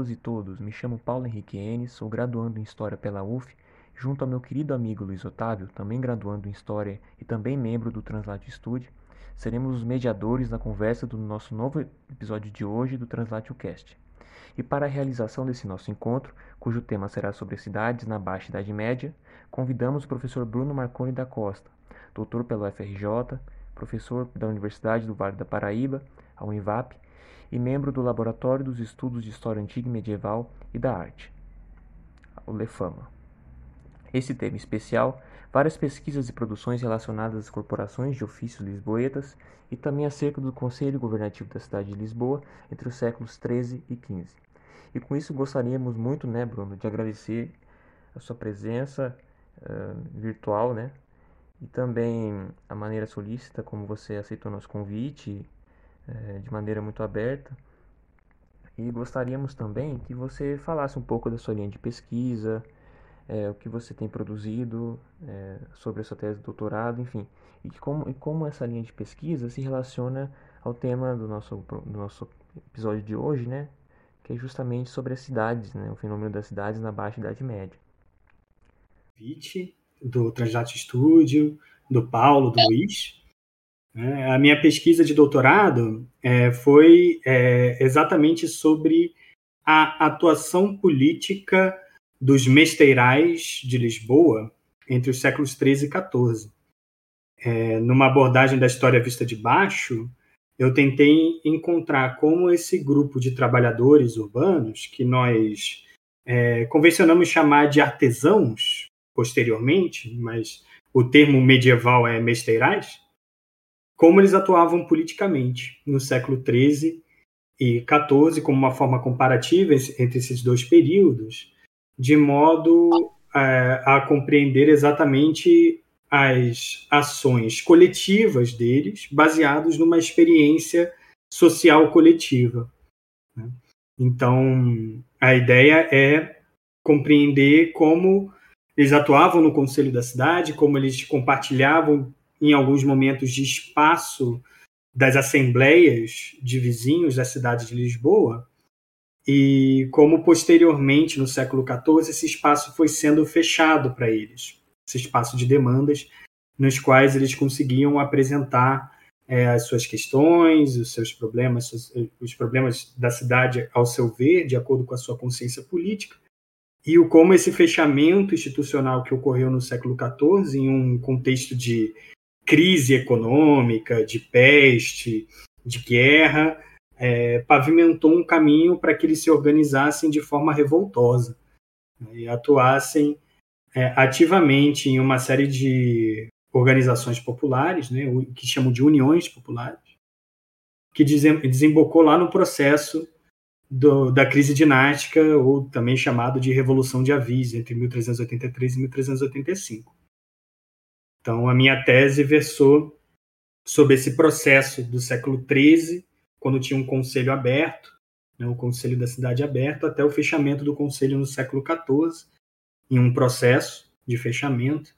Todos e todos, me chamo Paulo Henrique Enes, sou graduando em História pela UF, junto ao meu querido amigo Luiz Otávio, também graduando em História e também membro do Translate Studio, seremos os mediadores na conversa do nosso novo episódio de hoje do Translatio Cast. E para a realização desse nosso encontro, cujo tema será sobre cidades na Baixa Idade Média, convidamos o professor Bruno Marconi da Costa, doutor pelo FRJ, professor da Universidade do Vale da Paraíba, a Univap, e membro do Laboratório dos Estudos de História Antiga e Medieval e da Arte, o LEFAMA. Esse tema especial, várias pesquisas e produções relacionadas às corporações de ofícios lisboetas e também acerca do Conselho Governativo da cidade de Lisboa entre os séculos 13 e 15. E com isso gostaríamos muito, né, Bruno, de agradecer a sua presença uh, virtual, né, e também a maneira solícita como você aceitou nosso convite é, de maneira muito aberta. E gostaríamos também que você falasse um pouco da sua linha de pesquisa, é, o que você tem produzido é, sobre a sua tese de doutorado, enfim, e como, e como essa linha de pesquisa se relaciona ao tema do nosso, do nosso episódio de hoje, né? Que é justamente sobre as cidades, né? O fenômeno das cidades na Baixa Idade Média. Do Translate Studio, do Paulo, do Luiz. É, a minha pesquisa de doutorado é, foi é, exatamente sobre a atuação política dos mesteirais de Lisboa entre os séculos 13 e 14. É, numa abordagem da história vista de baixo, eu tentei encontrar como esse grupo de trabalhadores urbanos, que nós é, convencionamos chamar de artesãos posteriormente, mas o termo medieval é mesteirais, como eles atuavam politicamente no século XIII e XIV, como uma forma comparativa entre esses dois períodos, de modo é, a compreender exatamente as ações coletivas deles, baseados numa experiência social coletiva. Né? Então, a ideia é compreender como eles atuavam no conselho da cidade, como eles compartilhavam em alguns momentos de espaço das assembleias de vizinhos da cidade de Lisboa, e como posteriormente, no século XIV, esse espaço foi sendo fechado para eles, esse espaço de demandas, nos quais eles conseguiam apresentar é, as suas questões, os seus problemas, os problemas da cidade ao seu ver, de acordo com a sua consciência política, e o como esse fechamento institucional que ocorreu no século XIV, em um contexto de crise econômica, de peste, de guerra, é, pavimentou um caminho para que eles se organizassem de forma revoltosa né, e atuassem é, ativamente em uma série de organizações populares, né, que chamam de uniões populares, que desembocou lá no processo do, da crise dinástica, ou também chamado de Revolução de Avis, entre 1383 e 1385. Então, a minha tese versou sobre esse processo do século XIII, quando tinha um conselho aberto, né, o conselho da cidade aberto, até o fechamento do conselho no século XIV, em um processo de fechamento,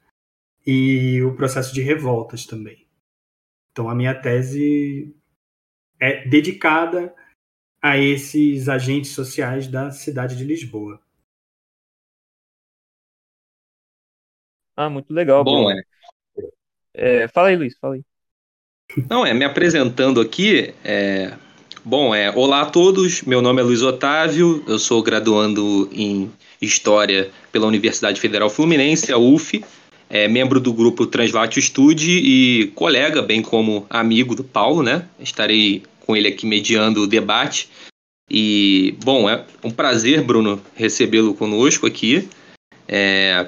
e o processo de revoltas também. Então, a minha tese é dedicada a esses agentes sociais da cidade de Lisboa. Ah, muito legal. Bom, é. É, fala aí, Luiz, fala aí. Não, é, me apresentando aqui, é, bom, é, olá a todos, meu nome é Luiz Otávio, eu sou graduando em História pela Universidade Federal Fluminense, a UF, é membro do grupo Translatio Studio e colega, bem como amigo do Paulo, né? Estarei com ele aqui mediando o debate. E, bom, é um prazer, Bruno, recebê-lo conosco aqui. É,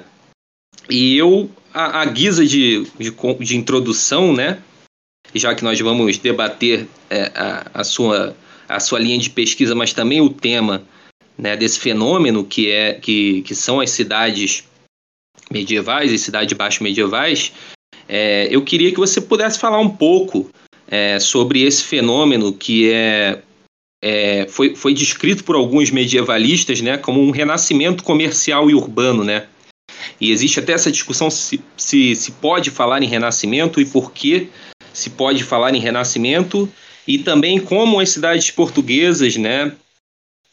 e eu a, a guisa de, de, de, introdução, né? Já que nós vamos debater é, a, a, sua, a sua linha de pesquisa, mas também o tema né, desse fenômeno que, é, que, que são as cidades medievais e cidades baixo medievais, é, eu queria que você pudesse falar um pouco é, sobre esse fenômeno que é, é, foi, foi descrito por alguns medievalistas né, como um renascimento comercial e urbano, né? E existe até essa discussão se, se, se pode falar em renascimento e por que se pode falar em renascimento, e também como as cidades portuguesas, né,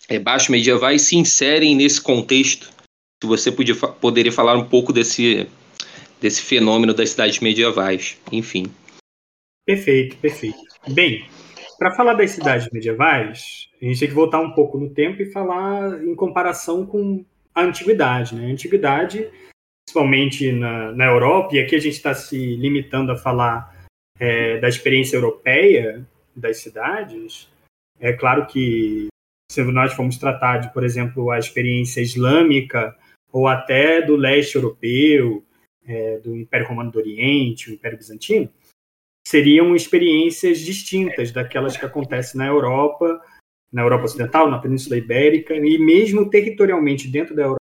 é, baixo medievais se inserem nesse contexto. Se você podia, poderia falar um pouco desse, desse fenômeno das cidades medievais, enfim. Perfeito, perfeito. Bem, para falar das cidades medievais, a gente tem que voltar um pouco no tempo e falar em comparação com a antiguidade. Né? A antiguidade, principalmente na, na Europa, e aqui a gente está se limitando a falar é, da experiência europeia das cidades, é claro que se nós formos tratar de, por exemplo, a experiência islâmica ou até do leste europeu, é, do Império Romano do Oriente, o Império Bizantino, seriam experiências distintas daquelas que acontecem na Europa, na Europa Ocidental, na Península Ibérica e mesmo territorialmente dentro da Europa,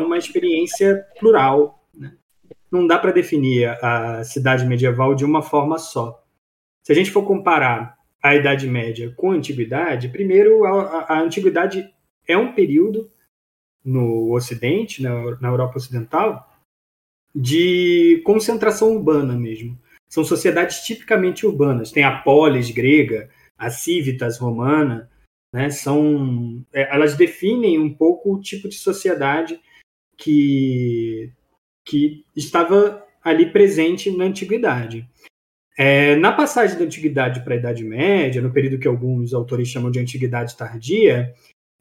uma experiência plural. Né? Não dá para definir a cidade medieval de uma forma só. Se a gente for comparar a Idade Média com a Antiguidade, primeiro, a, a Antiguidade é um período no Ocidente, na, na Europa Ocidental, de concentração urbana mesmo. São sociedades tipicamente urbanas. Tem a polis grega, a civitas romana, né? São, é, elas definem um pouco o tipo de sociedade que, que estava ali presente na antiguidade. É, na passagem da Antiguidade para a Idade Média, no período que alguns autores chamam de Antiguidade Tardia,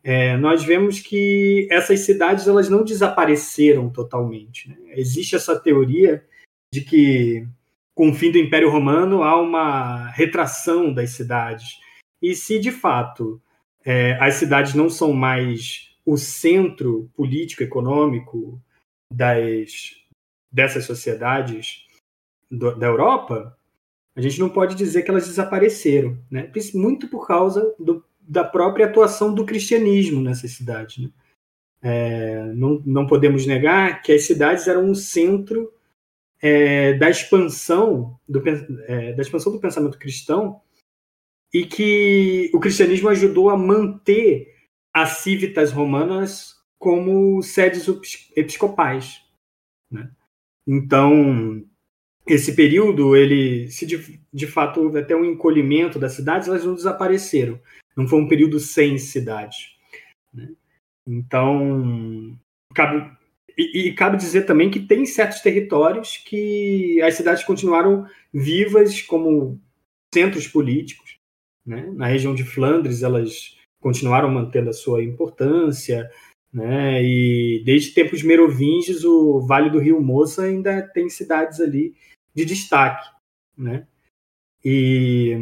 é, nós vemos que essas cidades elas não desapareceram totalmente. Né? Existe essa teoria de que, com o fim do Império Romano, há uma retração das cidades. E se, de fato, é, as cidades não são mais o centro político-econômico das, dessas sociedades do, da Europa, a gente não pode dizer que elas desapareceram, né? muito por causa do, da própria atuação do cristianismo nessas cidades. Né? É, não, não podemos negar que as cidades eram um centro é, da expansão do, é, da expansão do pensamento cristão e que o cristianismo ajudou a manter as civitas romanas como sedes episcopais. Né? Então, esse período, ele, se de, de fato houve até um encolhimento das cidades, elas não desapareceram. Não foi um período sem cidades. Né? Então, cabe, e, e, cabe dizer também que tem certos territórios que as cidades continuaram vivas como centros políticos. Né? Na região de Flandres, elas continuaram mantendo a sua importância. Né? E desde tempos merovingios, o Vale do Rio Moça ainda tem cidades ali de destaque, né? E,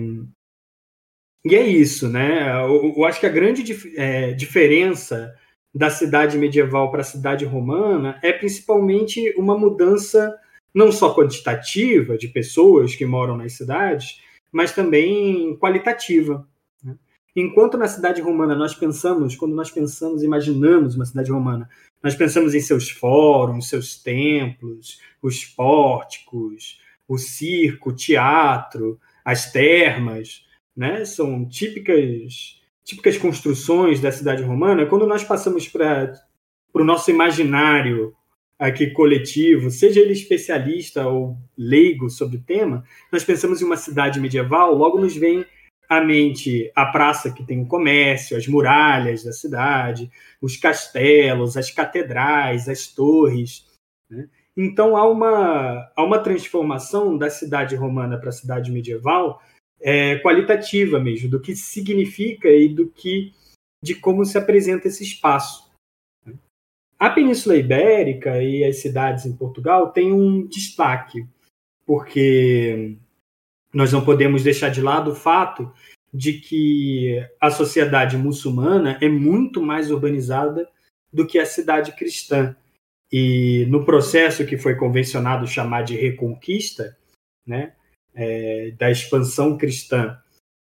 e é isso, né? Eu, eu acho que a grande é, diferença da cidade medieval para a cidade romana é principalmente uma mudança não só quantitativa de pessoas que moram nas cidades, mas também qualitativa. Enquanto na cidade romana nós pensamos, quando nós pensamos, imaginamos uma cidade romana, nós pensamos em seus fóruns, seus templos, os pórticos, o circo, o teatro, as termas, né? São típicas típicas construções da cidade romana. Quando nós passamos para o nosso imaginário aqui coletivo, seja ele especialista ou leigo sobre o tema, nós pensamos em uma cidade medieval, logo nos vem à mente a praça que tem o comércio, as muralhas da cidade, os castelos, as catedrais, as torres. Né? Então há uma, há uma transformação da cidade romana para a cidade medieval é, qualitativa mesmo, do que significa e do que de como se apresenta esse espaço. A Península Ibérica e as cidades em Portugal têm um destaque, porque nós não podemos deixar de lado o fato de que a sociedade muçulmana é muito mais urbanizada do que a cidade cristã. E no processo que foi convencionado chamar de reconquista, né, é, da expansão cristã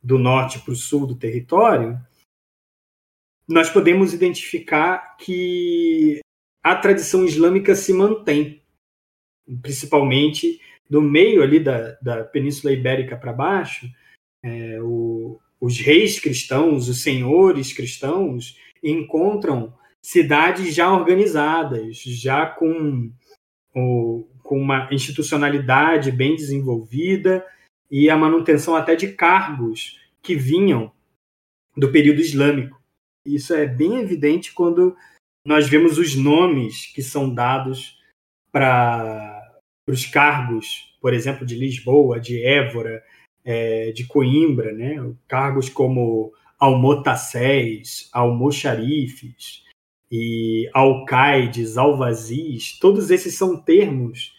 do norte para o sul do território, nós podemos identificar que a tradição islâmica se mantém, principalmente no meio ali da, da Península Ibérica para baixo, é, o, os reis cristãos, os senhores cristãos encontram cidades já organizadas, já com, o, com uma institucionalidade bem desenvolvida e a manutenção até de cargos que vinham do período islâmico. Isso é bem evidente quando nós vemos os nomes que são dados para os cargos, por exemplo, de Lisboa, de Évora, é, de Coimbra, né? cargos como almotacés, almoxarifes e alcaides, alvazis, todos esses são termos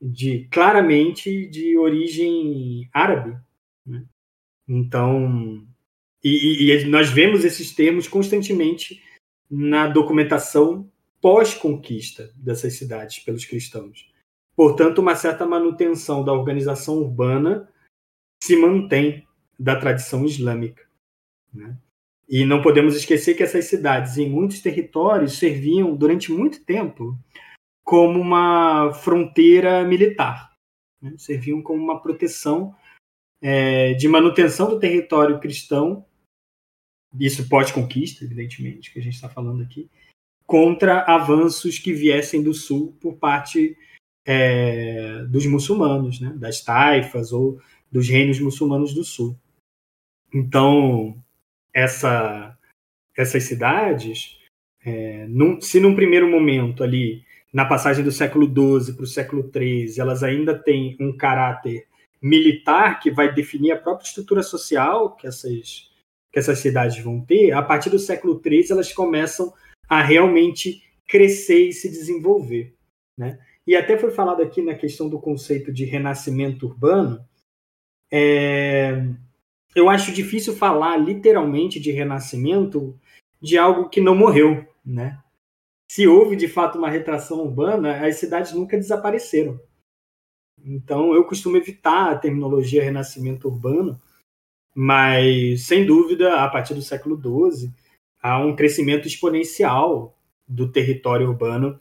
de claramente de origem árabe. Né? Então, e, e, nós vemos esses termos constantemente na documentação pós-conquista dessas cidades pelos cristãos. Portanto, uma certa manutenção da organização urbana se mantém da tradição islâmica. Né? E não podemos esquecer que essas cidades, em muitos territórios, serviam durante muito tempo como uma fronteira militar. Né? Serviam como uma proteção é, de manutenção do território cristão, isso pós-conquista, evidentemente, que a gente está falando aqui, contra avanços que viessem do sul por parte é, dos muçulmanos, né? das taifas ou dos reinos muçulmanos do sul. Então, essa, essas cidades, é, num, se num primeiro momento ali, na passagem do século XII para o século XIII, elas ainda têm um caráter militar que vai definir a própria estrutura social que essas, que essas cidades vão ter, a partir do século XIII elas começam a realmente crescer e se desenvolver. Né? E até foi falado aqui na questão do conceito de renascimento urbano. É, eu acho difícil falar literalmente de renascimento de algo que não morreu. Né? Se houve de fato uma retração urbana, as cidades nunca desapareceram. Então, eu costumo evitar a terminologia renascimento urbano, mas, sem dúvida, a partir do século XII, há um crescimento exponencial do território urbano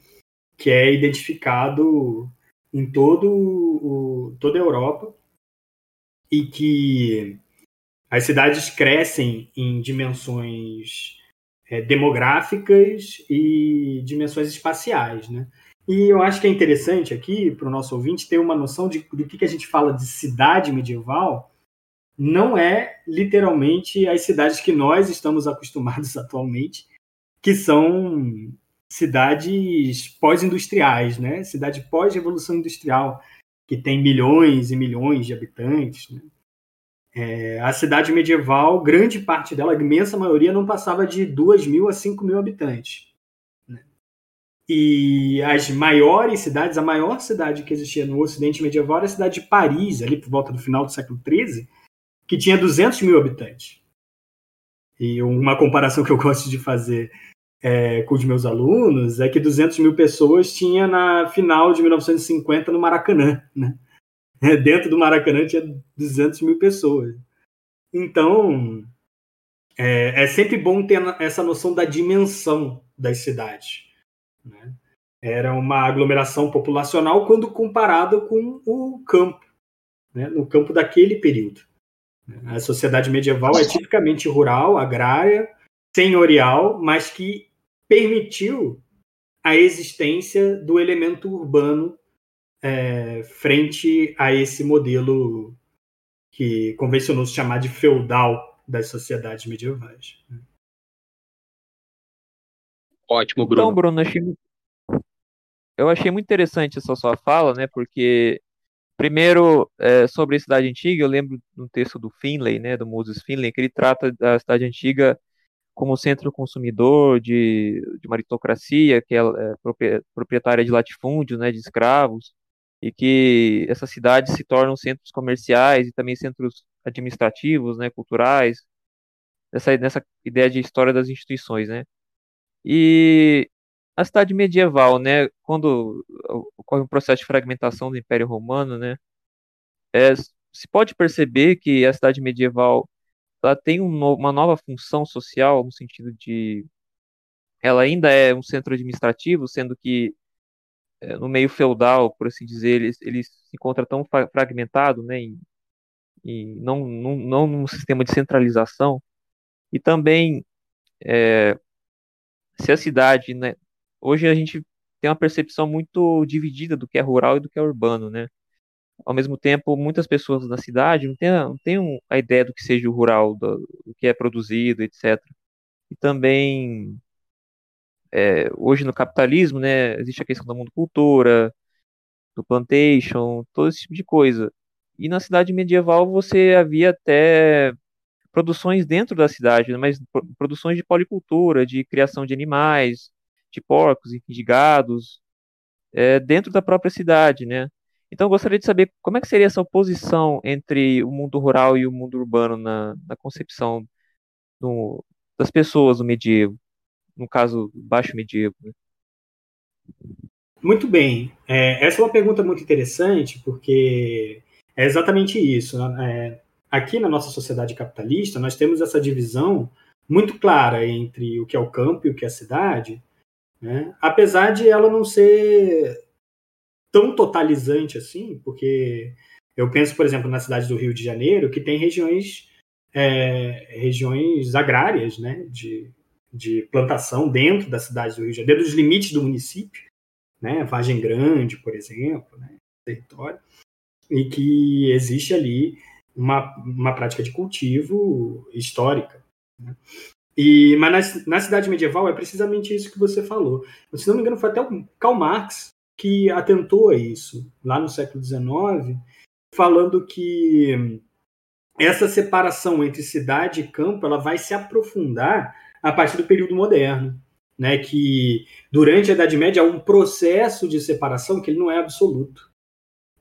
que é identificado em todo o, toda a Europa e que as cidades crescem em dimensões é, demográficas e dimensões espaciais, né? E eu acho que é interessante aqui, para o nosso ouvinte, ter uma noção de, do que, que a gente fala de cidade medieval, não é literalmente as cidades que nós estamos acostumados atualmente, que são cidades pós-industriais, né? Cidade pós-revolução industrial, que tem milhões e milhões de habitantes. Né? É, a cidade medieval, grande parte dela, a imensa maioria, não passava de 2 mil a 5 mil habitantes. E as maiores cidades, a maior cidade que existia no Ocidente medieval era a cidade de Paris, ali por volta do final do século XIII, que tinha 200 mil habitantes. E uma comparação que eu gosto de fazer é, com os meus alunos é que 200 mil pessoas tinha na final de 1950 no Maracanã. Né? Dentro do Maracanã tinha 200 mil pessoas. Então, é, é sempre bom ter essa noção da dimensão das cidades. Né? Era uma aglomeração populacional quando comparada com o campo, né? no campo daquele período. A sociedade medieval é tipicamente rural, agrária, senhorial, mas que permitiu a existência do elemento urbano é, frente a esse modelo que convencionou se chamar de feudal das sociedades medievais. Ótimo, Bruno. Então, Bruno, achei, eu achei muito interessante essa sua fala, né? Porque, primeiro, é, sobre a cidade antiga, eu lembro do texto do Finlay, né? Do Moses Finlay, que ele trata da cidade antiga como centro consumidor de, de aristocracia que é, é proprietária de latifúndios, né? De escravos e que essas cidades se tornam centros comerciais e também centros administrativos, né? Culturais. Nessa, nessa ideia de história das instituições, né? E a cidade medieval, né, quando ocorre um processo de fragmentação do Império Romano, né, é, se pode perceber que a cidade medieval ela tem um uma nova função social no sentido de ela ainda é um centro administrativo, sendo que é, no meio feudal, por assim dizer, ele, ele se encontra tão fragmentado, né, em não, não, não num sistema de centralização, e também é, se a cidade, né, hoje a gente tem uma percepção muito dividida do que é rural e do que é urbano, né? Ao mesmo tempo, muitas pessoas da cidade não têm, não têm a ideia do que seja o rural, do, do que é produzido, etc. e também é, hoje no capitalismo, né, existe a questão da monocultura, do plantation, todo esse tipo de coisa. E na cidade medieval você havia até produções dentro da cidade, né, mas produções de policultura, de criação de animais, de porcos, enfim, de gados, é, dentro da própria cidade, né? Então eu gostaria de saber como é que seria essa oposição entre o mundo rural e o mundo urbano na, na concepção do, das pessoas do medievo, no caso, baixo medievo. Né? Muito bem. É, essa é uma pergunta muito interessante, porque é exatamente isso. Né? É, aqui na nossa sociedade capitalista, nós temos essa divisão muito clara entre o que é o campo e o que é a cidade, né? apesar de ela não ser tão totalizante assim, porque eu penso, por exemplo, na cidade do Rio de Janeiro, que tem regiões é, regiões agrárias, né, de, de plantação dentro da cidade do Rio de Janeiro, dos limites do município, né, Vargem Grande, por exemplo, né, território, e que existe ali uma, uma prática de cultivo histórica. Né? E, mas na, na, cidade medieval é precisamente isso que você falou. Se não me engano, foi até o Karl Marx que atentou a isso, lá no século XIX, falando que essa separação entre cidade e campo ela vai se aprofundar a partir do período moderno, né? Que durante a Idade Média há um processo de separação que ele não é absoluto.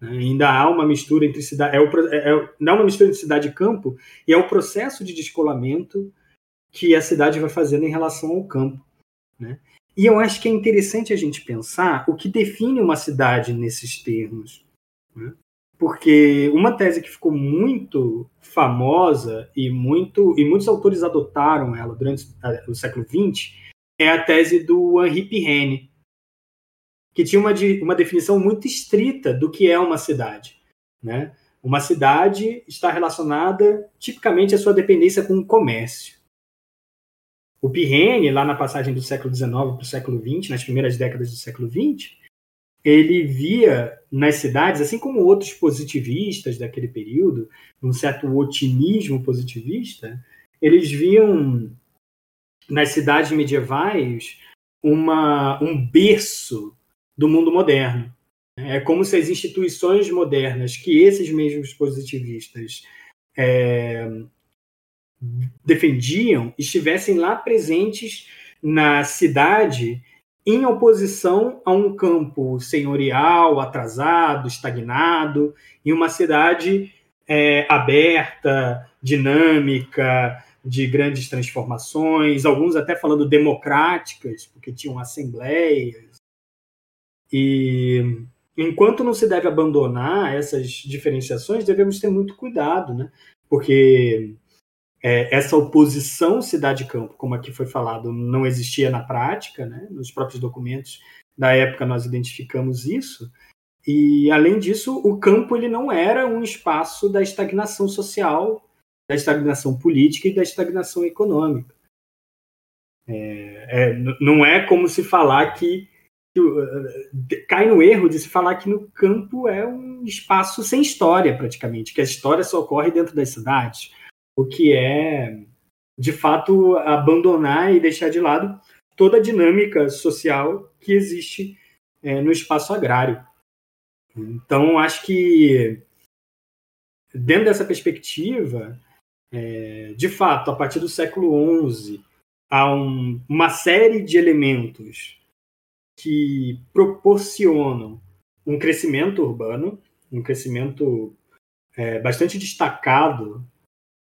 Né? Ainda há uma mistura entre cidade, é, o, é, é, não é uma mistura entre cidade e campo, e é o processo de descolamento que a cidade vai fazendo em relação ao campo, né? E eu acho que é interessante a gente pensar o que define uma cidade nesses termos. Né? porque uma tese que ficou muito famosa e muito e muitos autores adotaram ela durante o século XX é a tese do Henri Pirenne, que tinha uma, uma definição muito estrita do que é uma cidade. Né? Uma cidade está relacionada tipicamente à sua dependência com o comércio. O Pirenne, lá na passagem do século XIX para o século XX, nas primeiras décadas do século XX, ele via nas cidades, assim como outros positivistas daquele período, um certo otimismo positivista, eles viam nas cidades medievais uma, um berço do mundo moderno. É como se as instituições modernas que esses mesmos positivistas é, defendiam estivessem lá presentes na cidade em oposição a um campo senhorial, atrasado, estagnado, em uma cidade é, aberta, dinâmica, de grandes transformações, alguns até falando democráticas, porque tinham assembleias. E enquanto não se deve abandonar essas diferenciações, devemos ter muito cuidado, né? Porque é, essa oposição cidade-campo, como aqui foi falado, não existia na prática, né? nos próprios documentos da época nós identificamos isso, e além disso, o campo ele não era um espaço da estagnação social, da estagnação política e da estagnação econômica. É, é, não é como se falar que, que uh, cai no erro de se falar que no campo é um espaço sem história praticamente, que a história só ocorre dentro das cidades o que é, de fato, abandonar e deixar de lado toda a dinâmica social que existe é, no espaço agrário. Então, acho que, dentro dessa perspectiva, é, de fato, a partir do século XI, há um, uma série de elementos que proporcionam um crescimento urbano, um crescimento é, bastante destacado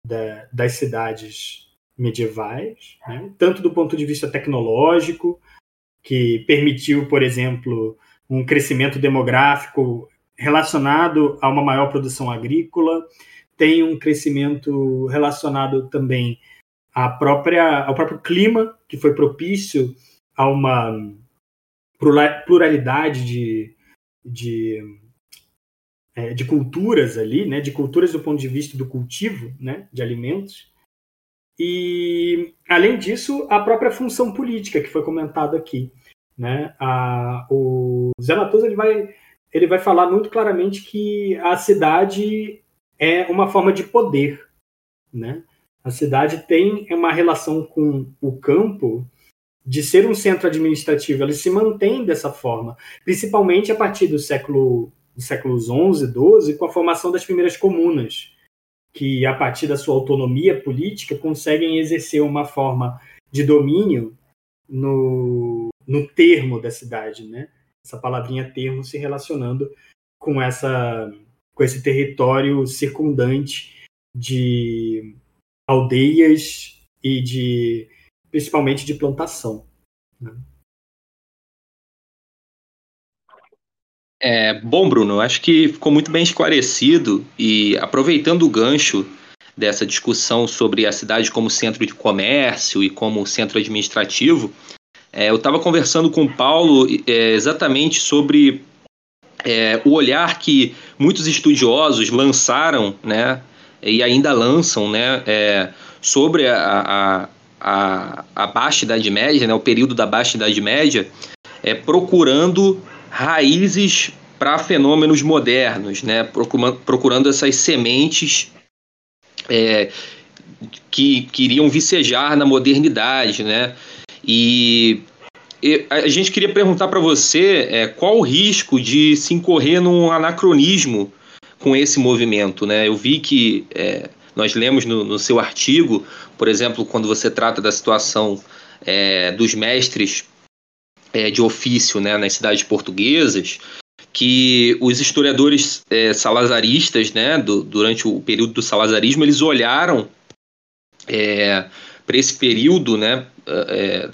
da, das cidades medievais, né? tanto do ponto de vista tecnológico, que permitiu, por exemplo, um crescimento demográfico relacionado a uma maior produção agrícola, tem um crescimento relacionado também à própria, ao próprio clima, que foi propício a uma pluralidade de, de é, de culturas ali, né, de culturas do ponto de vista do cultivo né, de alimentos. E, além disso, a própria função política que foi comentado aqui. Né? A, o Zé Matoso ele vai, ele vai falar muito claramente que a cidade é uma forma de poder. Né? A cidade tem uma relação com o campo de ser um centro administrativo, ela se mantém dessa forma, principalmente a partir do século dos séculos 11, 12, com a formação das primeiras comunas, que a partir da sua autonomia política conseguem exercer uma forma de domínio no, no termo da cidade, né? Essa palavrinha termo se relacionando com essa com esse território circundante de aldeias e de principalmente de plantação. Né? É, bom, Bruno, acho que ficou muito bem esclarecido e aproveitando o gancho dessa discussão sobre a cidade como centro de comércio e como centro administrativo, é, eu estava conversando com o Paulo é, exatamente sobre é, o olhar que muitos estudiosos lançaram, né, e ainda lançam, né, é, sobre a, a, a, a Baixa Idade Média, né, o período da Baixa Idade Média, é, procurando raízes para fenômenos modernos, né, procurando, procurando essas sementes é, que queriam vicejar na modernidade, né? E, e a gente queria perguntar para você é, qual o risco de se incorrer num anacronismo com esse movimento, né? Eu vi que é, nós lemos no, no, seu artigo, por exemplo, quando você trata da situação é, dos mestres é, de ofício né, nas cidades portuguesas, que os historiadores é, salazaristas, né, do, durante o período do salazarismo, eles olharam é, para esse período né, é,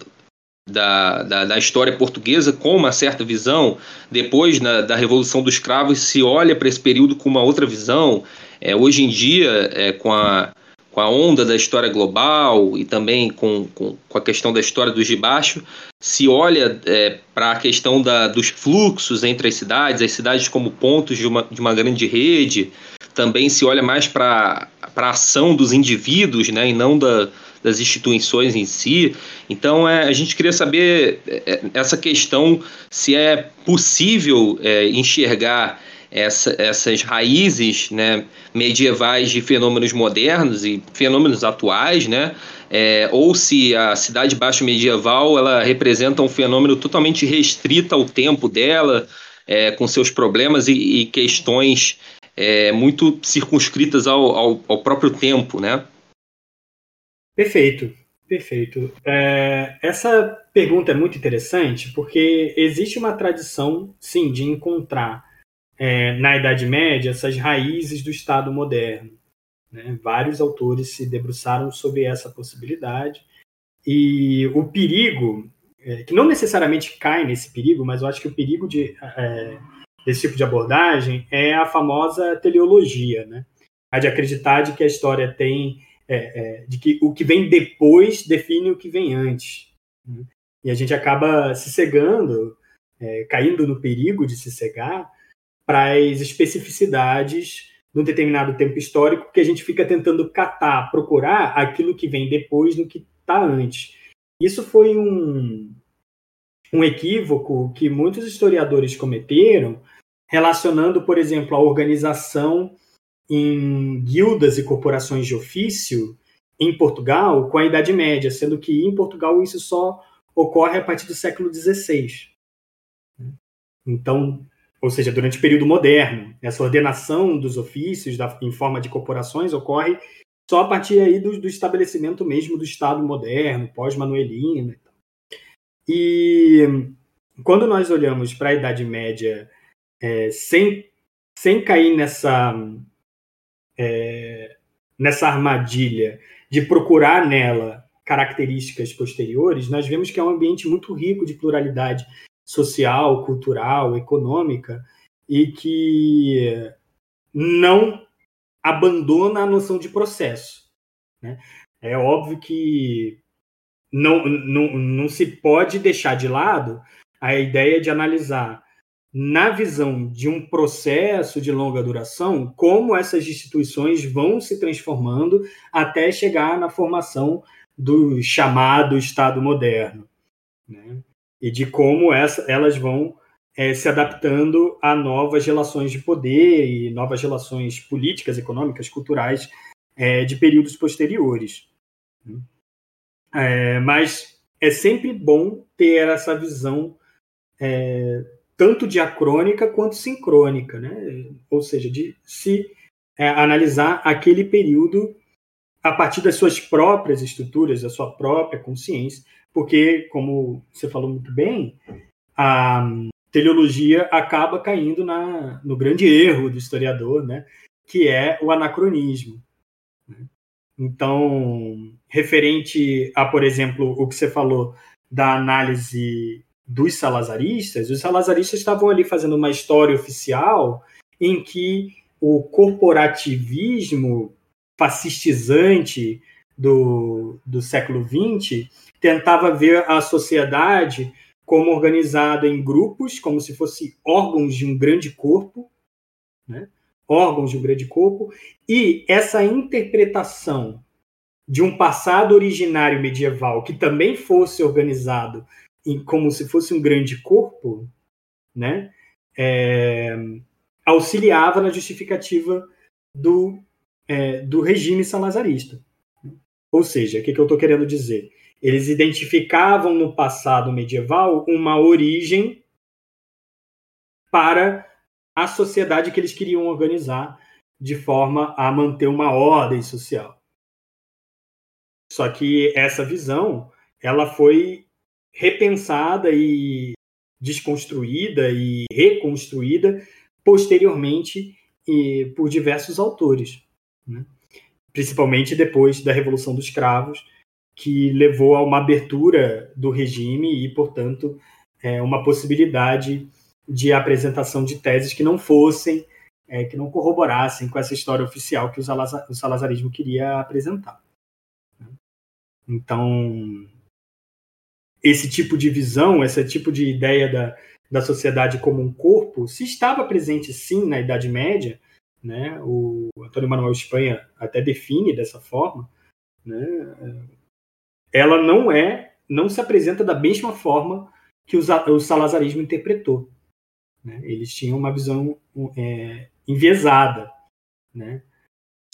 da, da, da, história portuguesa com uma certa visão. Depois na, da Revolução dos Cravos, se olha para esse período com uma outra visão. É, hoje em dia, é, com, a, com a onda da história global e também com, com, com a questão da história do Gibaixo, se olha é, para a questão da, dos fluxos entre as cidades, as cidades como pontos de uma, de uma grande rede, também se olha mais para a ação dos indivíduos né, e não da, das instituições em si. Então, é, a gente queria saber é, essa questão, se é possível é, enxergar essa, essas raízes né, medievais de fenômenos modernos e fenômenos atuais, né, é, ou se a cidade baixo medieval ela representa um fenômeno totalmente restrito ao tempo dela, é, com seus problemas e, e questões é, muito circunscritas ao, ao, ao, próprio tempo, né? Perfeito, perfeito. É, essa pergunta é muito interessante porque existe uma tradição, sim, de encontrar é, na Idade Média essas raízes do Estado moderno. Né? Vários autores se debruçaram sobre essa possibilidade e o perigo, é, que não necessariamente cai nesse perigo, mas eu acho que o perigo de, é, desse tipo de abordagem é a famosa teleologia, né? a de acreditar de que a história tem, é, é, de que o que vem depois define o que vem antes. Né? E a gente acaba se cegando, é, caindo no perigo de se cegar para as especificidades de um determinado tempo histórico que a gente fica tentando catar, procurar aquilo que vem depois do que está antes. Isso foi um, um equívoco que muitos historiadores cometeram, relacionando, por exemplo, a organização em guildas e corporações de ofício em Portugal com a Idade Média, sendo que em Portugal isso só ocorre a partir do século XVI. Então, ou seja, durante o período moderno. Essa ordenação dos ofícios da, em forma de corporações ocorre só a partir aí do, do estabelecimento mesmo do Estado moderno, pós-manuelino. E quando nós olhamos para a Idade Média é, sem, sem cair nessa, é, nessa armadilha de procurar nela características posteriores, nós vemos que é um ambiente muito rico de pluralidade social, cultural, econômica, e que não abandona a noção de processo. Né? É óbvio que não, não, não se pode deixar de lado a ideia de analisar, na visão de um processo de longa duração, como essas instituições vão se transformando até chegar na formação do chamado Estado moderno. Né? E de como essa, elas vão é, se adaptando a novas relações de poder e novas relações políticas, econômicas, culturais é, de períodos posteriores. É, mas é sempre bom ter essa visão é, tanto diacrônica quanto sincrônica, né? ou seja, de se é, analisar aquele período a partir das suas próprias estruturas, da sua própria consciência, porque, como você falou muito bem, a teleologia acaba caindo na, no grande erro do historiador, né? que é o anacronismo. Então, referente a, por exemplo, o que você falou da análise dos salazaristas, os salazaristas estavam ali fazendo uma história oficial em que o corporativismo fascistizante do, do século XX tentava ver a sociedade como organizada em grupos, como se fosse órgãos de um grande corpo, né? órgãos de um grande corpo, e essa interpretação de um passado originário medieval que também fosse organizado em, como se fosse um grande corpo, né? É, auxiliava na justificativa do, é, do regime salazarista. Ou seja, o que, que eu estou querendo dizer? Eles identificavam no passado medieval uma origem para a sociedade que eles queriam organizar de forma a manter uma ordem social. Só que essa visão ela foi repensada e desconstruída e reconstruída posteriormente e por diversos autores, né? principalmente depois da Revolução dos Cravos, que levou a uma abertura do regime e, portanto, é, uma possibilidade de apresentação de teses que não fossem, é, que não corroborassem com essa história oficial que o, o salazarismo queria apresentar. Então, esse tipo de visão, esse tipo de ideia da, da sociedade como um corpo, se estava presente sim na Idade Média, né? O Antônio Manuel Espanha até define dessa forma, né? Ela não é, não se apresenta da mesma forma que o, salazarismo interpretou. Né? Eles tinham uma visão é, enviesada, né?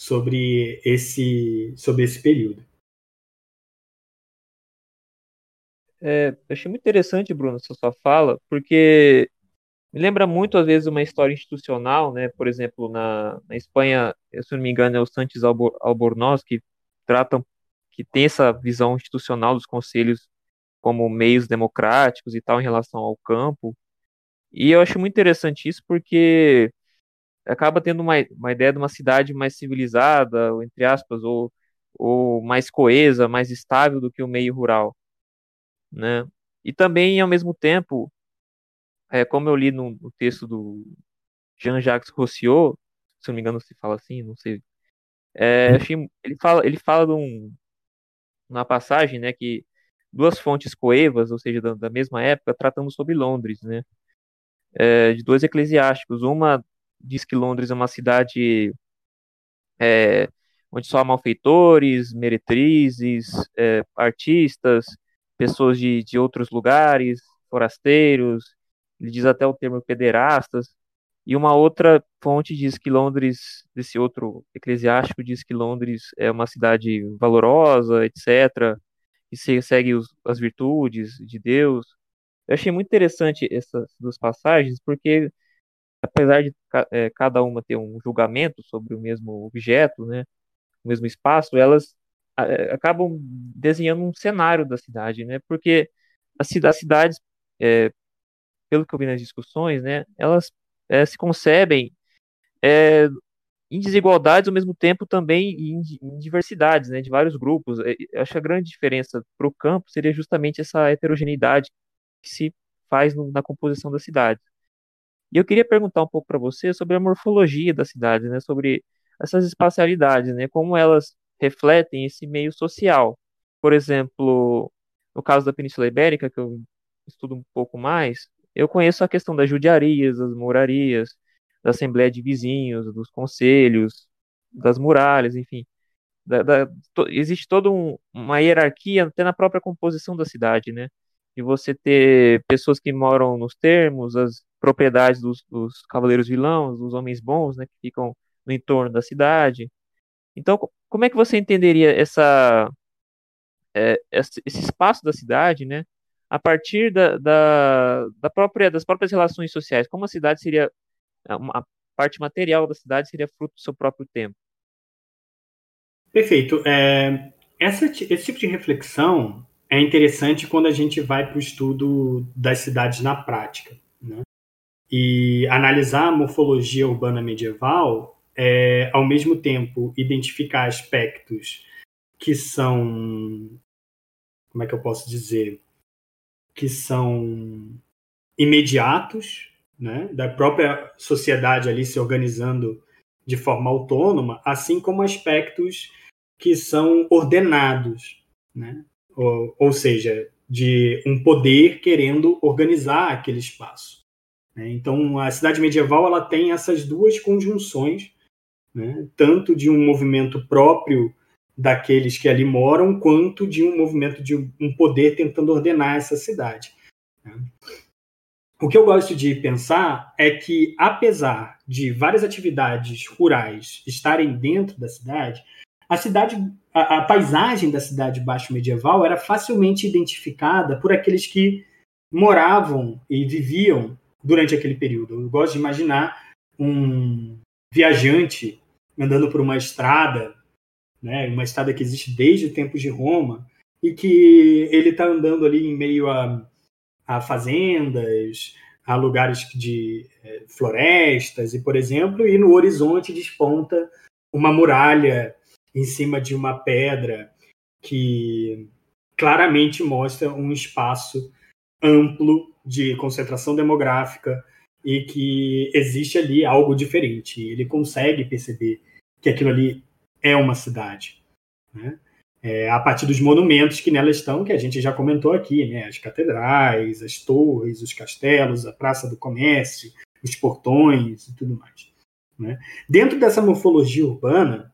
Sobre esse, sobre esse período. É, achei muito interessante, Bruno, essa sua fala, porque me lembra muito, às vezes, uma história institucional, né? Por exemplo, na, na Espanha, se não me engano, é o Santos Albornoz, que tratam, que tem essa visão institucional dos conselhos como meios democráticos e tal em relação ao campo. E eu acho muito interessante isso porque acaba tendo uma, uma ideia de uma cidade mais civilizada, entre aspas, ou, ou mais coesa, mais estável do que o meio rural né? E também, ao mesmo tempo, é, como eu li no, no texto do Jean-Jacques Rousseau, se não me engano se fala assim, não sei. É, achei, ele fala, ele fala de um, uma passagem, né, que duas fontes coevas, ou seja, da, da mesma época, tratando sobre Londres, né, é, de dois eclesiásticos. Uma diz que Londres é uma cidade é, onde só há malfeitores, meretrizes, é, artistas, pessoas de, de outros lugares, forasteiros, ele diz até o termo pederastas, e uma outra fonte diz que Londres, desse outro eclesiástico, diz que Londres é uma cidade valorosa, etc., e segue os, as virtudes de Deus. Eu achei muito interessante essas duas passagens, porque apesar de é, cada uma ter um julgamento sobre o mesmo objeto, né, o mesmo espaço, elas é, acabam desenhando um cenário da cidade, né? Porque as cidades, é, pelo que eu vi nas discussões, né, elas é, se concebem é, em desigualdades ao mesmo tempo também em, em diversidades, né, de vários grupos. É, eu acho que a grande diferença para o campo seria justamente essa heterogeneidade que se faz no, na composição da cidade. E eu queria perguntar um pouco para você sobre a morfologia da cidade, né, sobre essas espacialidades, né, como elas refletem esse meio social. Por exemplo, no caso da Península Ibérica, que eu estudo um pouco mais, eu conheço a questão das judiarias, das morarias, da Assembleia de Vizinhos, dos conselhos, das muralhas, enfim. Da, da, to, existe toda um, uma hierarquia até na própria composição da cidade, né? De você ter pessoas que moram nos termos, as propriedades dos, dos cavaleiros vilãos, dos homens bons, né? Que ficam no entorno da cidade Então, como é que você entenderia essa, é, esse espaço da cidade, né, a partir da, da, da própria, das próprias relações sociais? Como a cidade seria, a parte material da cidade seria fruto do seu próprio tempo? Perfeito. É, essa, esse tipo de reflexão é interessante quando a gente vai para o estudo das cidades na prática. Né? E analisar a morfologia urbana medieval é, ao mesmo tempo, identificar aspectos que são. Como é que eu posso dizer? Que são imediatos, né? da própria sociedade ali se organizando de forma autônoma, assim como aspectos que são ordenados, né? ou, ou seja, de um poder querendo organizar aquele espaço. Né? Então, a cidade medieval ela tem essas duas conjunções, né? tanto de um movimento próprio daqueles que ali moram, quanto de um movimento de um poder tentando ordenar essa cidade. Né? O que eu gosto de pensar é que, apesar de várias atividades rurais estarem dentro da cidade, a cidade, a, a paisagem da cidade baixo medieval era facilmente identificada por aqueles que moravam e viviam durante aquele período. Eu gosto de imaginar um viajante andando por uma estrada, né, uma estrada que existe desde o tempo de Roma, e que ele está andando ali em meio a, a fazendas, a lugares de é, florestas, e por exemplo, e no horizonte desponta uma muralha em cima de uma pedra que claramente mostra um espaço amplo de concentração demográfica e que existe ali algo diferente. Ele consegue perceber que aquilo ali é uma cidade. Né? É, a partir dos monumentos que nela estão, que a gente já comentou aqui, né? as catedrais, as torres, os castelos, a Praça do Comércio, os portões e tudo mais. Né? Dentro dessa morfologia urbana,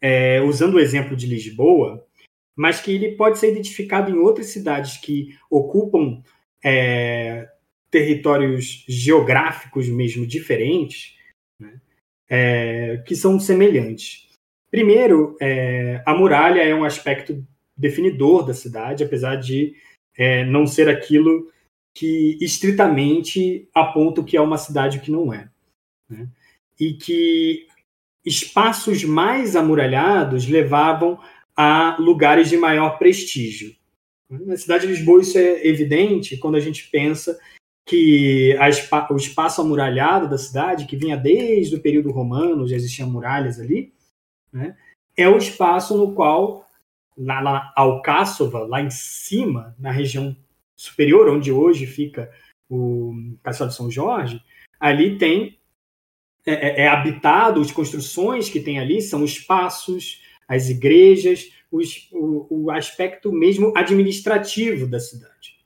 é, usando o exemplo de Lisboa, mas que ele pode ser identificado em outras cidades que ocupam é, territórios geográficos mesmo diferentes, né, é, que são semelhantes. Primeiro, é, a muralha é um aspecto definidor da cidade, apesar de é, não ser aquilo que estritamente aponta o que é uma cidade e o que não é. Né? E que espaços mais amuralhados levavam a lugares de maior prestígio. Na cidade de Lisboa isso é evidente quando a gente pensa que o espaço amuralhado da cidade, que vinha desde o período romano, já existiam muralhas ali, né, é o espaço no qual, na, na Alcáçova, lá em cima, na região superior, onde hoje fica o Castelo de São Jorge, ali tem é, é, é habitado, as construções que tem ali são espaços, as igrejas, os, o, o, aspecto mesmo administrativo da cidade.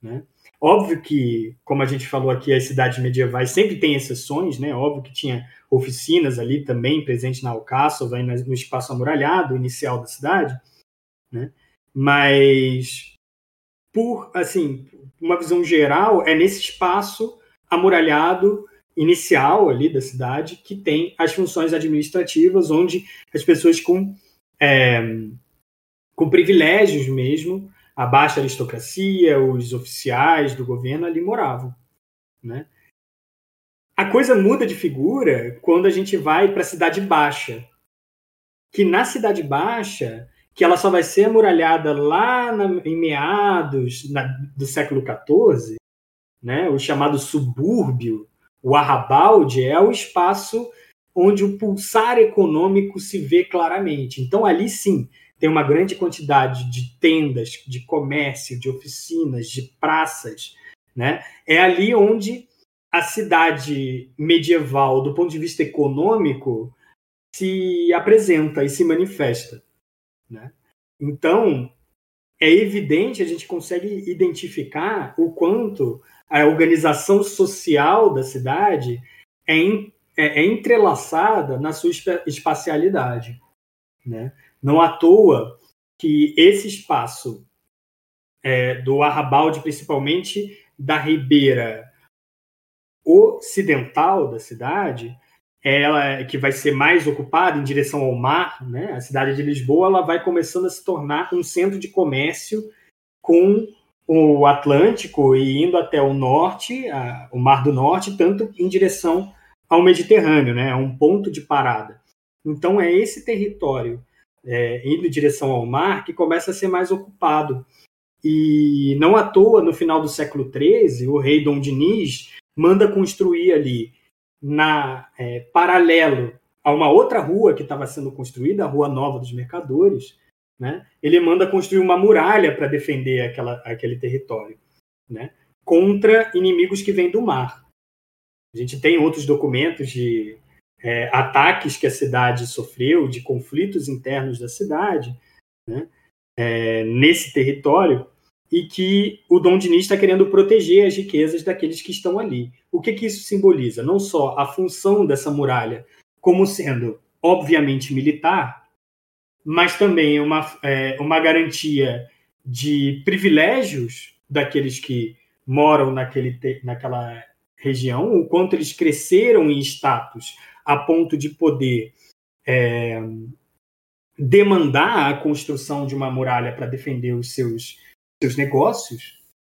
Né? Óbvio que, como a gente falou aqui, as cidades medievais sempre têm exceções, né? Óbvio que tinha oficinas ali também presentes na Alcáçova no espaço amuralhado inicial da cidade, né? Mas, por, assim, uma visão geral, é nesse espaço amuralhado inicial ali da cidade que tem as funções administrativas, onde as pessoas com, é, com privilégios mesmo, a baixa aristocracia, os oficiais do governo ali moravam. Né? A coisa muda de figura quando a gente vai para a Cidade Baixa. Que na Cidade Baixa, que ela só vai ser amuralhada lá na, em meados na, do século XIV, né, o chamado subúrbio, o arrabalde é o espaço onde o pulsar econômico se vê claramente. Então, ali sim, tem uma grande quantidade de tendas, de comércio, de oficinas, de praças. Né? É ali onde a cidade medieval, do ponto de vista econômico, se apresenta e se manifesta. Né? Então, é evidente, a gente consegue identificar o quanto a organização social da cidade é, é, é entrelaçada na sua espacialidade. Né? Não à toa que esse espaço é, do Arrabalde, principalmente da ribeira ocidental da cidade, ela que vai ser mais ocupada em direção ao mar, né? A cidade de Lisboa ela vai começando a se tornar um centro de comércio com o Atlântico e indo até o norte, a, o Mar do Norte, tanto em direção ao Mediterrâneo, né? É um ponto de parada. Então é esse território é, indo em direção ao mar que começa a ser mais ocupado. E não à toa, no final do século XIII, o rei Dom Diniz manda construir ali, na é, paralelo a uma outra rua que estava sendo construída, a Rua Nova dos Mercadores, né? ele manda construir uma muralha para defender aquela, aquele território né? contra inimigos que vêm do mar. A gente tem outros documentos de é, ataques que a cidade sofreu, de conflitos internos da cidade, né? é, nesse território, e que o Dom Diniz está querendo proteger as riquezas daqueles que estão ali. O que, que isso simboliza? Não só a função dessa muralha como sendo, obviamente, militar, mas também uma, é, uma garantia de privilégios daqueles que moram naquele, naquela região, o quanto eles cresceram em status a ponto de poder é, demandar a construção de uma muralha para defender os seus seus negócios,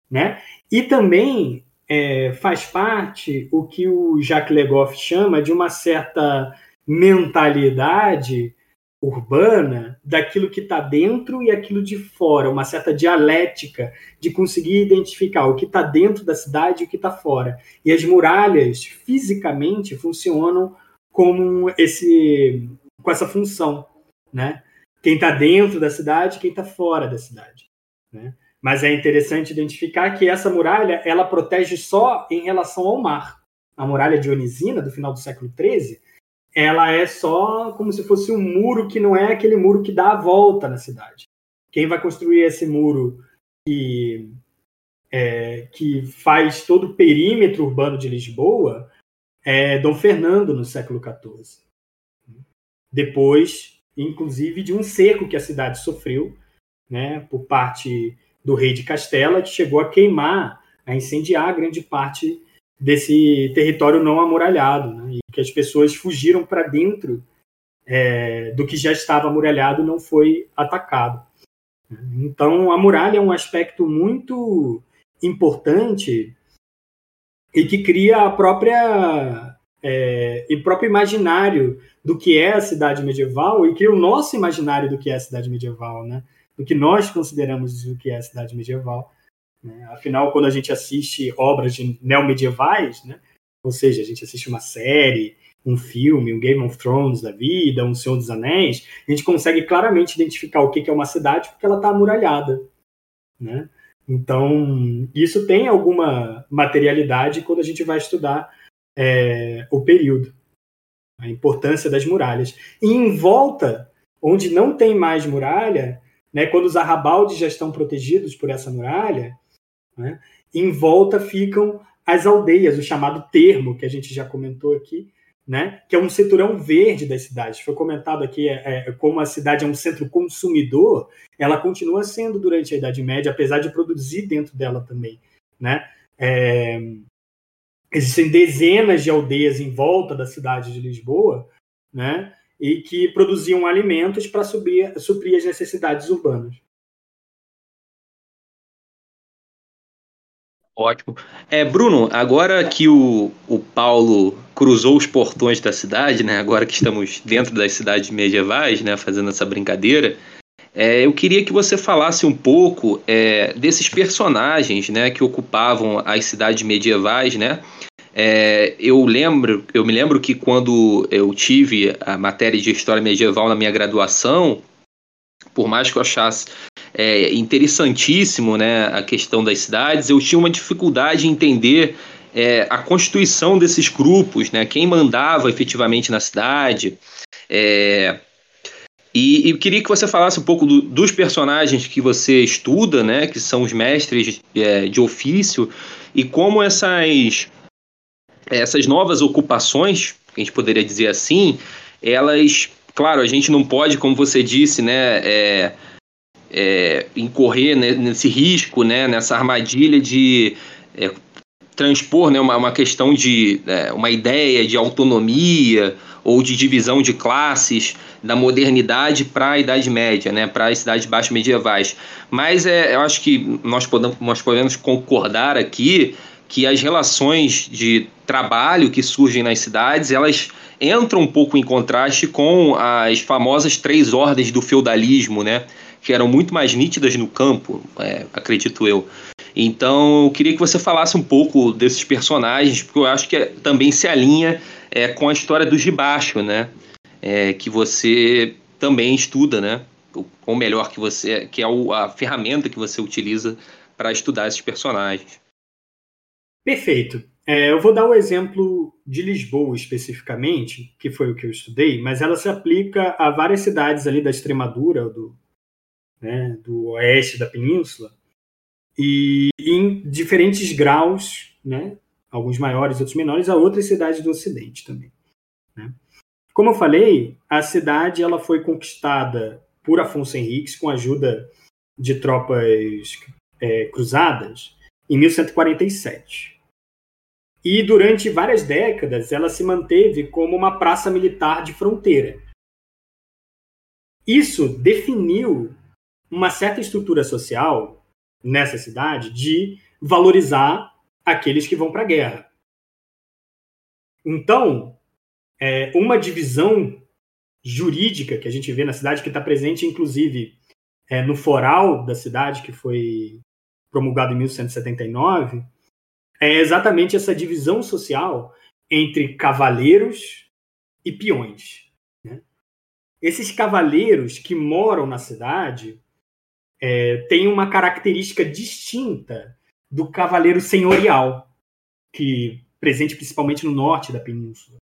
né? E também é, faz parte o que o Jacques Legoff chama de uma certa mentalidade urbana daquilo que está dentro e aquilo de fora, uma certa dialética de conseguir identificar o que está dentro da cidade e o que está fora. E as muralhas fisicamente funcionam como esse com essa função, né? Quem está dentro da cidade, quem está fora da cidade, né? Mas é interessante identificar que essa muralha ela protege só em relação ao mar. A muralha dionisina do final do século XIII, ela é só como se fosse um muro que não é aquele muro que dá a volta na cidade. Quem vai construir esse muro que, é, que faz todo o perímetro urbano de Lisboa é Dom Fernando no século XIV. Depois, inclusive, de um cerco que a cidade sofreu né, por parte do rei de Castela, que chegou a queimar, a incendiar grande parte desse território não amuralhado, né? e que as pessoas fugiram para dentro é, do que já estava amuralhado não foi atacado. Então, a muralha é um aspecto muito importante e que cria a própria é, e próprio imaginário do que é a cidade medieval e cria o nosso imaginário do que é a cidade medieval, né? do que nós consideramos o que é a cidade medieval. Né? Afinal, quando a gente assiste obras de neomedievais, né? ou seja, a gente assiste uma série, um filme, um Game of Thrones da vida, um Senhor dos Anéis, a gente consegue claramente identificar o que é uma cidade porque ela está amuralhada. Né? Então, isso tem alguma materialidade quando a gente vai estudar é, o período, a importância das muralhas. E em volta, onde não tem mais muralha, né, quando os arrabaldes já estão protegidos por essa muralha, né, em volta ficam as aldeias, o chamado termo, que a gente já comentou aqui, né, que é um setorão verde das cidades. Foi comentado aqui é, é, como a cidade é um centro consumidor, ela continua sendo durante a Idade Média, apesar de produzir dentro dela também. Né? É, existem dezenas de aldeias em volta da cidade de Lisboa, né, e que produziam alimentos para suprir as necessidades urbanas. Ótimo. É, Bruno, agora que o, o Paulo cruzou os portões da cidade, né, agora que estamos dentro das cidades medievais, né, fazendo essa brincadeira, é, eu queria que você falasse um pouco é, desses personagens né, que ocupavam as cidades medievais, né, é, eu lembro, eu me lembro que quando eu tive a matéria de história medieval na minha graduação, por mais que eu achasse é, interessantíssimo né, a questão das cidades, eu tinha uma dificuldade em entender é, a constituição desses grupos, né, quem mandava efetivamente na cidade. É, e, e queria que você falasse um pouco do, dos personagens que você estuda, né, que são os mestres é, de ofício, e como essas essas novas ocupações, a gente poderia dizer assim, elas, claro, a gente não pode, como você disse, né, é, é, incorrer nesse risco, né, nessa armadilha de é, transpor né, uma, uma questão de é, uma ideia de autonomia ou de divisão de classes da modernidade para a Idade Média, né, para as cidades baixas medievais. Mas é, eu acho que nós podemos, nós podemos concordar aqui que as relações de trabalho que surgem nas cidades, elas entram um pouco em contraste com as famosas três ordens do feudalismo, né, que eram muito mais nítidas no campo, é, acredito eu. Então, eu queria que você falasse um pouco desses personagens, porque eu acho que é, também se alinha é, com a história dos de baixo, né? É, que você também estuda, né? Ou melhor, que você que é a ferramenta que você utiliza para estudar esses personagens. Perfeito. É, eu vou dar o um exemplo de Lisboa especificamente, que foi o que eu estudei, mas ela se aplica a várias cidades ali da Extremadura, do, né, do oeste da península, e em diferentes graus, né, alguns maiores, outros menores, a outras cidades do Ocidente também. Né? Como eu falei, a cidade ela foi conquistada por Afonso Henriques com a ajuda de tropas é, cruzadas em 1147. E durante várias décadas ela se manteve como uma praça militar de fronteira. Isso definiu uma certa estrutura social nessa cidade de valorizar aqueles que vão para a guerra. Então, é, uma divisão jurídica que a gente vê na cidade, que está presente, inclusive, é, no foral da cidade, que foi promulgado em 1179, é exatamente essa divisão social entre cavaleiros e peões. Né? Esses cavaleiros que moram na cidade é, têm uma característica distinta do cavaleiro senhorial, que presente principalmente no norte da península,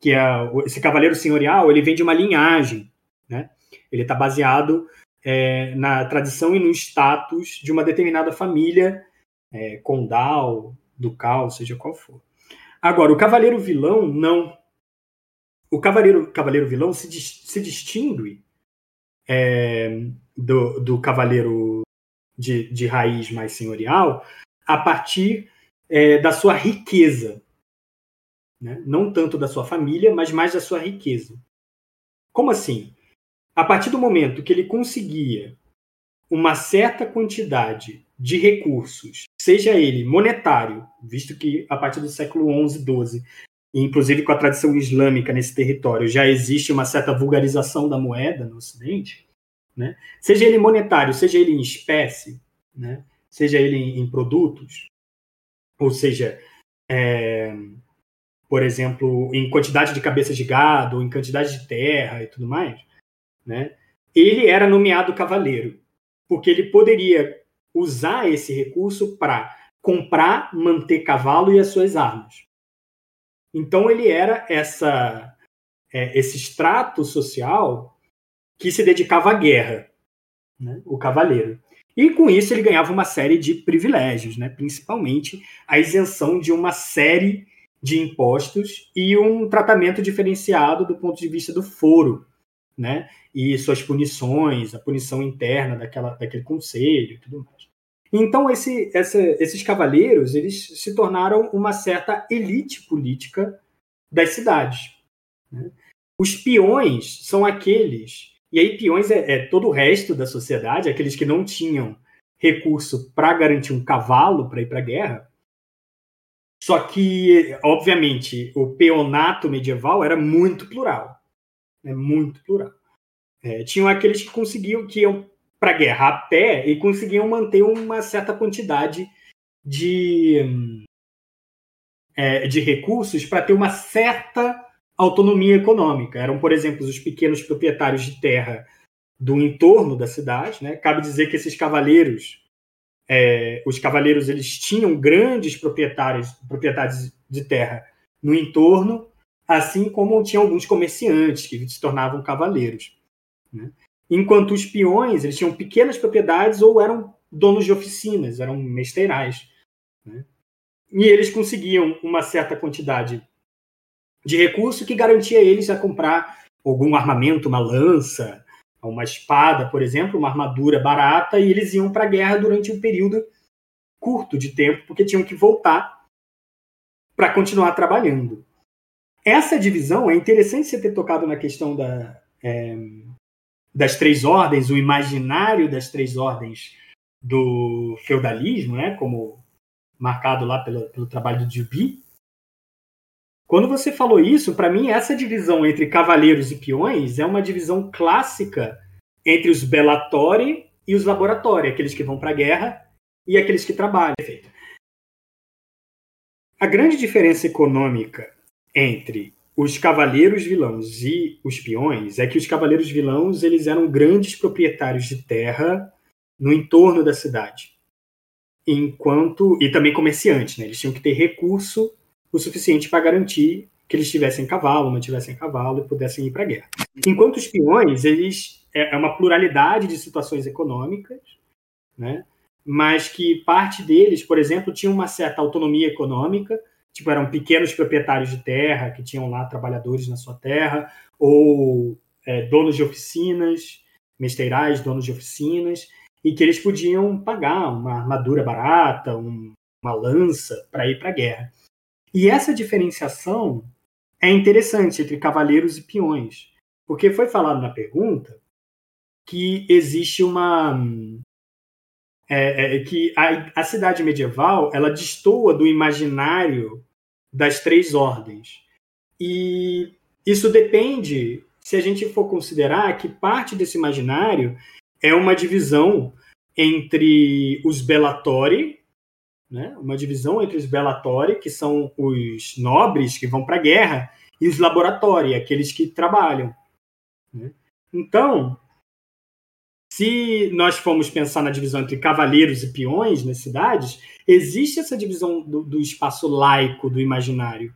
que é esse cavaleiro senhorial, ele vem de uma linhagem, né? Ele está baseado é, na tradição e no status de uma determinada família é, condal, ducal, seja qual for. Agora, o cavaleiro vilão não. O cavaleiro, cavaleiro vilão se, se distingue é, do, do cavaleiro de, de raiz mais senhorial a partir é, da sua riqueza. Né? Não tanto da sua família, mas mais da sua riqueza. Como assim? A partir do momento que ele conseguia uma certa quantidade de recursos, seja ele monetário, visto que a partir do século XI, XII, inclusive com a tradição islâmica nesse território, já existe uma certa vulgarização da moeda no Ocidente, né? seja ele monetário, seja ele em espécie, né? seja ele em, produtos, ou seja, é, por exemplo, em quantidade de cabeças de gado, em quantidade de terra e tudo mais, né? ele era nomeado cavaleiro, porque ele poderia usar esse recurso para comprar, manter cavalo e as suas armas. Então ele era essa é, esse extrato social que se dedicava à guerra, né? o cavaleiro. E com isso ele ganhava uma série de privilégios, né? principalmente a isenção de uma série de impostos e um tratamento diferenciado do ponto de vista do foro, né? e suas punições, a punição interna daquela, daquele conselho e tudo mais. Então esse, essa, esses cavaleiros eles se tornaram uma certa elite política das cidades. Né? Os peões são aqueles e aí, peões é, é todo o resto da sociedade, aqueles que não tinham recurso para garantir um cavalo para ir para a guerra. Só que, obviamente, o peonato medieval era muito plural. É muito plural. É, tinham aqueles que conseguiam, que iam para a guerra a pé e conseguiam manter uma certa quantidade de, é, de recursos para ter uma certa autonomia econômica. Eram, por exemplo, os pequenos proprietários de terra do entorno da cidade. Né? Cabe dizer que esses cavaleiros, é, os cavaleiros, eles tinham grandes proprietários, propriedades de terra no entorno, assim como tinham alguns comerciantes que se tornavam cavaleiros. Né? Enquanto os peões, eles tinham pequenas propriedades ou eram donos de oficinas, eram mesteirais. Né? E eles conseguiam uma certa quantidade de recurso que garantia eles a comprar algum armamento, uma lança, uma espada, por exemplo, uma armadura barata, e eles iam para a guerra durante um período curto de tempo, porque tinham que voltar para continuar trabalhando. Essa divisão é interessante você ter tocado na questão da, é, das três ordens, o imaginário das três ordens do feudalismo, né, como marcado lá pelo, pelo trabalho do Duby. Quando você falou isso, para mim, essa divisão entre cavaleiros e peões é uma divisão clássica entre os bellatori e os laboratórios, aqueles que vão para a guerra e aqueles que trabalham. A grande diferença econômica entre os cavaleiros vilãos e os peões é que os cavaleiros vilãos eles eram grandes proprietários de terra no entorno da cidade, enquanto e também comerciantes, né? Eles tinham que ter recurso o suficiente para garantir que eles tivessem cavalo, mantivessem cavalo e pudessem ir para a guerra. Enquanto os peões, eles é, é uma pluralidade de situações econômicas, né? mas que parte deles, por exemplo, tinha uma certa autonomia econômica, tipo, eram pequenos proprietários de terra, que tinham lá trabalhadores na sua terra, ou é, donos de oficinas, mesteirais, donos de oficinas, e que eles podiam pagar uma armadura barata, um, uma lança para ir para a guerra. E essa diferenciação é interessante entre cavaleiros e peões, porque foi falado na pergunta que existe uma é, é, que a, a, cidade medieval ela destoa do imaginário das três ordens e isso depende se a gente for considerar que parte desse imaginário é uma divisão entre os bellatori né? uma divisão entre os bellatori que são os nobres que vão para a guerra e os laboratórios aqueles que trabalham né? então se nós formos pensar na divisão entre cavaleiros e peões nas cidades, existe essa divisão do, do espaço laico do imaginário.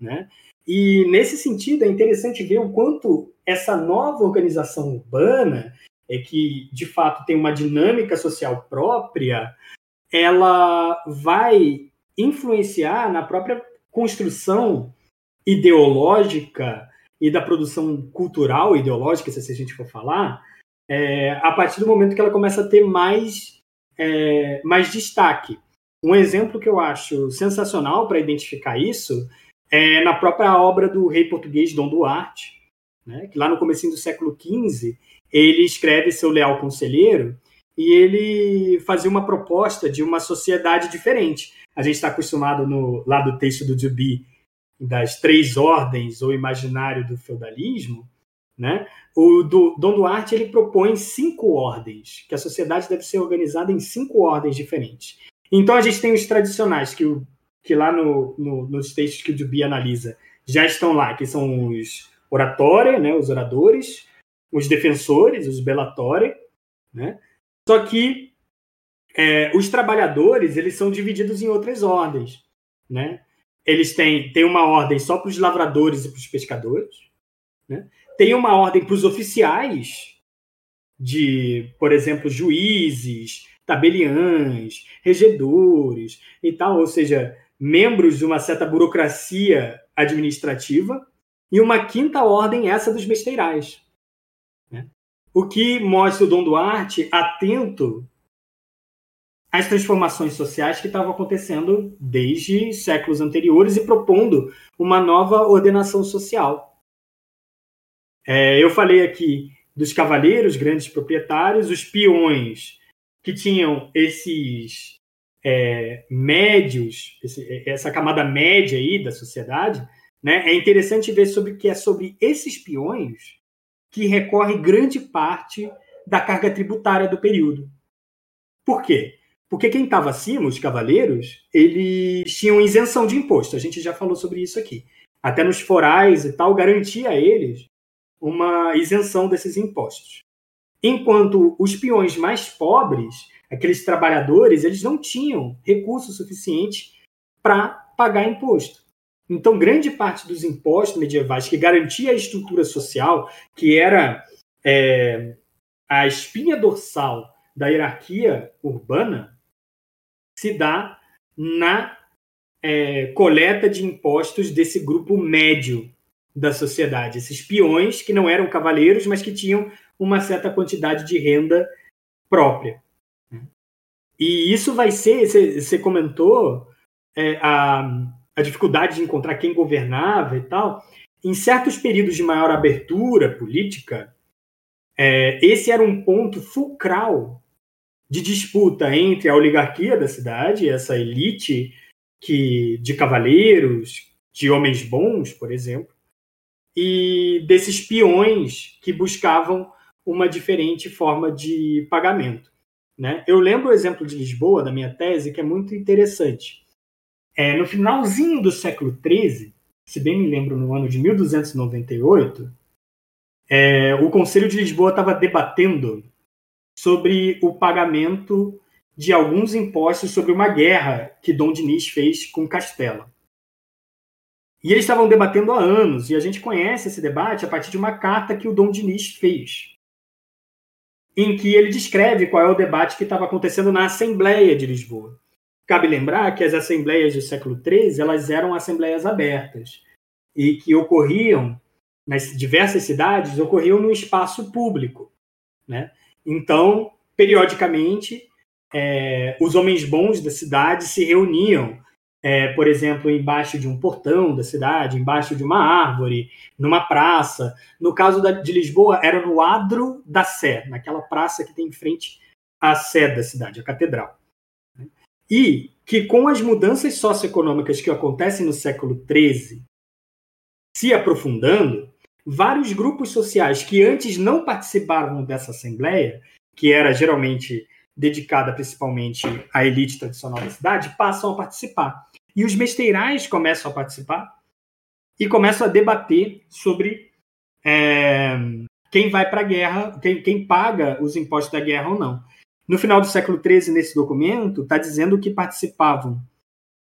Né? E, nesse sentido, é interessante ver o quanto essa nova organização urbana, é que de fato tem uma dinâmica social própria, ela vai influenciar na própria construção ideológica e da produção cultural ideológica, se a gente for falar, é, a partir do momento que ela começa a ter mais, é, mais destaque. Um exemplo que eu acho sensacional para identificar isso é na própria obra do rei português Dom Duarte, né, que lá no começo do século XV ele escreve seu leal conselheiro e ele fazia uma proposta de uma sociedade diferente. A gente está acostumado no lá do texto do Duby das três ordens ou imaginário do feudalismo, né? O do, Dom Duarte ele propõe cinco ordens, que a sociedade deve ser organizada em cinco ordens diferentes. Então a gente tem os tradicionais, que, o, que lá no, no, nos textos que o Duby analisa já estão lá, que são os oratória, né, os oradores, os defensores, os bellatori, né? Só que é, os trabalhadores eles são divididos em outras ordens, né? Eles têm, têm uma ordem só para os lavradores e para os pescadores, né? Tem uma ordem para os oficiais de, por exemplo, juízes, tabeliães, regedores e tal, ou seja, membros de uma certa burocracia administrativa, e uma quinta ordem, essa dos mesteirais. Né? O que mostra o Dom Duarte atento às transformações sociais que estavam acontecendo desde séculos anteriores e propondo uma nova ordenação social. É, eu falei aqui dos cavaleiros, grandes proprietários, os peões, que tinham esses é, médios, esse, essa camada média aí da sociedade, né? É interessante ver sobre que é sobre esses peões que recorre grande parte da carga tributária do período. Por quê? Porque quem estava acima, os cavaleiros, eles tinham isenção de imposto. A gente já falou sobre isso aqui. Até nos forais e tal, garantia a eles uma isenção desses impostos. Enquanto os peões mais pobres, aqueles trabalhadores, eles não tinham recurso suficiente para pagar imposto. Então, grande parte dos impostos medievais que garantia a estrutura social, que era é, a espinha dorsal da hierarquia urbana, se dá na é, coleta de impostos desse grupo médio da sociedade, esses peões que não eram cavaleiros, mas que tinham uma certa quantidade de renda própria. E isso vai ser, você comentou, é, a, a dificuldade de encontrar quem governava e tal, em certos períodos de maior abertura política, é, esse era um ponto fulcral de disputa entre a oligarquia da cidade, essa elite que de cavaleiros, de homens bons, por exemplo, e desses peões que buscavam uma diferente forma de pagamento. Né? Eu lembro o exemplo de Lisboa, da minha tese, que é muito interessante. É, no finalzinho do século XIII, se bem me lembro, no ano de 1298, é, o Conselho de Lisboa estava debatendo sobre o pagamento de alguns impostos sobre uma guerra que Dom Dinis fez com Castela. E eles estavam debatendo há anos, e a gente conhece esse debate a partir de uma carta que o Dom Dinis fez, em que ele descreve qual é o debate que estava acontecendo na Assembleia de Lisboa. Cabe lembrar que as assembleias do século XIII elas eram assembleias abertas e que ocorriam nas diversas cidades ocorriam no espaço público, né? Então, periodicamente, é, os homens bons da cidade se reuniam é, por exemplo, embaixo de um portão da cidade, embaixo de uma árvore, numa praça. No caso da, de Lisboa, era no adro da Sé, naquela praça que tem em frente à Sé da cidade, a catedral. E que com as mudanças socioeconômicas que acontecem no século XIII se aprofundando, vários grupos sociais que antes não participavam dessa assembleia, que era geralmente dedicada principalmente à elite tradicional da cidade, passam a participar. E os mesteirais começam a participar e começam a debater sobre é, quem vai para a guerra, quem, quem paga os impostos da guerra ou não. No final do século XIII, nesse documento, está dizendo que participavam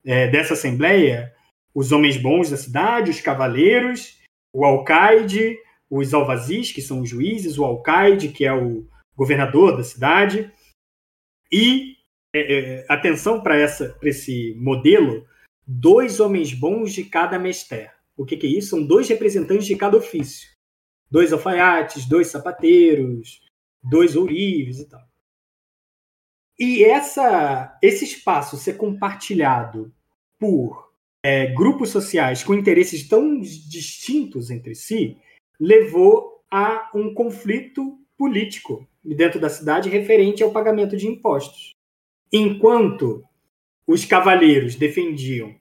é, dessa assembleia os homens bons da cidade, os cavaleiros, o alcaide, os alvazis, que são os juízes, o alcaide, que é o governador da cidade, e é, é, atenção para esse modelo, dois homens bons de cada mestre. O que, que é isso? São dois representantes de cada ofício. Dois alfaiates, dois sapateiros, dois ourives e tal. E essa, esse espaço ser compartilhado por é, grupos sociais com interesses tão distintos entre si levou a um conflito político dentro da cidade referente ao pagamento de impostos. Enquanto os cavaleiros defendiam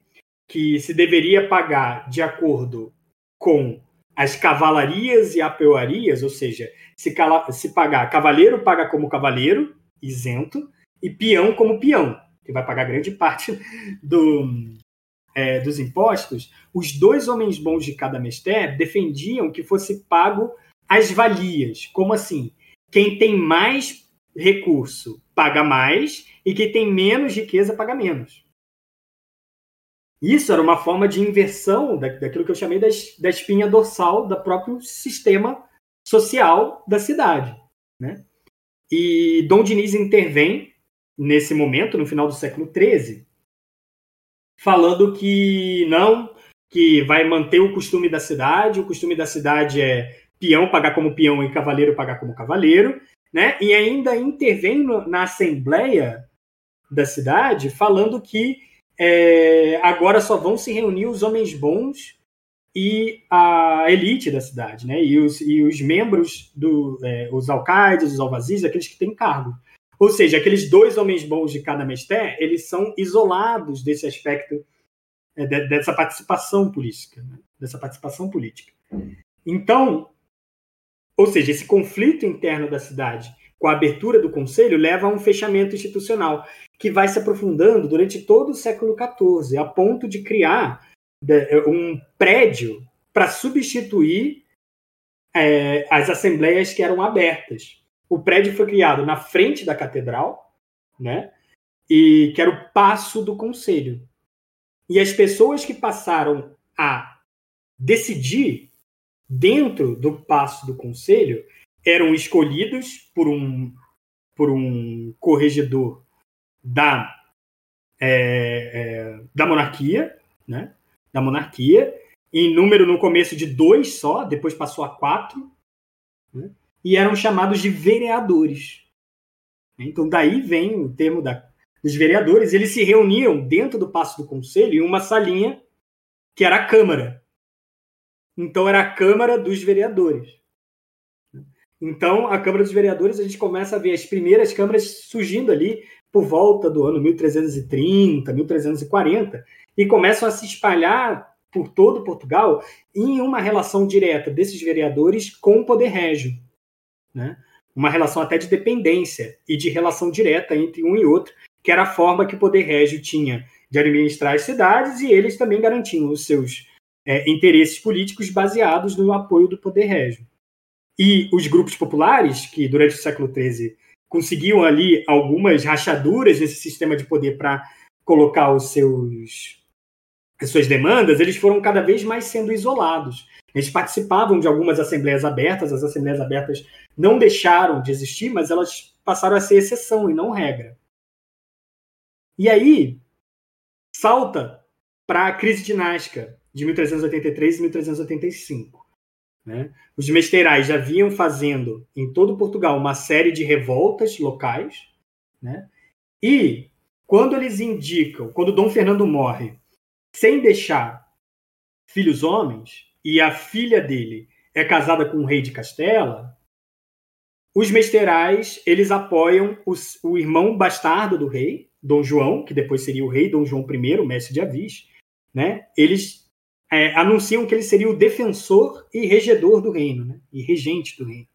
que se deveria pagar de acordo com as cavalarias e apeoarias, ou seja, se, cala, se pagar cavaleiro paga como cavaleiro, isento, e peão como peão, que vai pagar grande parte do, é, dos impostos, os dois homens bons de cada mestre defendiam que fosse pago as valias. Como assim? Quem tem mais recurso paga mais e quem tem menos riqueza paga menos. Isso era uma forma de inversão daquilo que eu chamei da espinha dorsal do próprio sistema social da cidade. Né? E Dom Diniz intervém nesse momento, no final do século XIII, falando que não, que vai manter o costume da cidade, o costume da cidade é peão pagar como peão e cavaleiro pagar como cavaleiro, né? E ainda intervém no, na assembleia da cidade falando que é, agora só vão se reunir os homens bons e a elite da cidade, né? E os, e os membros do, é, os alcaides, os alvazis, aqueles que têm cargo. Ou seja, aqueles dois homens bons de cada mestre, eles são isolados desse aspecto é, de, dessa participação política, né? dessa participação política. Então, ou seja, esse conflito interno da cidade com a abertura do conselho leva a um fechamento institucional que vai se aprofundando durante todo o século XIV, a ponto de criar um prédio para substituir é, as assembleias que eram abertas. O prédio foi criado na frente da catedral, né? E que era o passo do conselho. E as pessoas que passaram a decidir dentro do passo do conselho eram escolhidos por um, por um corregedor da, é, é, da monarquia, né? da monarquia, em número no começo de dois só, depois passou a quatro, né? e eram chamados de vereadores. Então daí vem o termo da, dos vereadores, eles se reuniam dentro do passo do conselho em uma salinha que era a Câmara. Então, era a Câmara dos Vereadores. Então, a Câmara dos Vereadores, a gente começa a ver as primeiras câmaras surgindo ali por volta do ano 1330, 1340, e começam a se espalhar por todo Portugal em uma relação direta desses vereadores com o poder régio. Né? Uma relação até de dependência e de relação direta entre um e outro, que era a forma que o poder régio tinha de administrar as cidades e eles também garantiam os seus é, interesses políticos baseados no apoio do poder régio. E os grupos populares, que durante o século XIII conseguiam ali algumas rachaduras nesse sistema de poder para colocar os seus as suas demandas, eles foram cada vez mais sendo isolados. Eles participavam de algumas assembleias abertas, as assembleias abertas não deixaram de existir, mas elas passaram a ser exceção e não regra. E aí, salta para a crise dinástica de 1383 e 1385. Né? Os mesteirais já vinham fazendo em todo Portugal uma série de revoltas locais, né? e quando eles indicam, quando Dom Fernando morre, sem deixar filhos homens, e a filha dele é casada com o rei de Castela, os mesteirais eles apoiam os, o irmão bastardo do rei, Dom João, que depois seria o rei Dom João I, mestre de Avis, né? Eles é, anunciam que ele seria o defensor e regedor do reino, né? E regente do reino.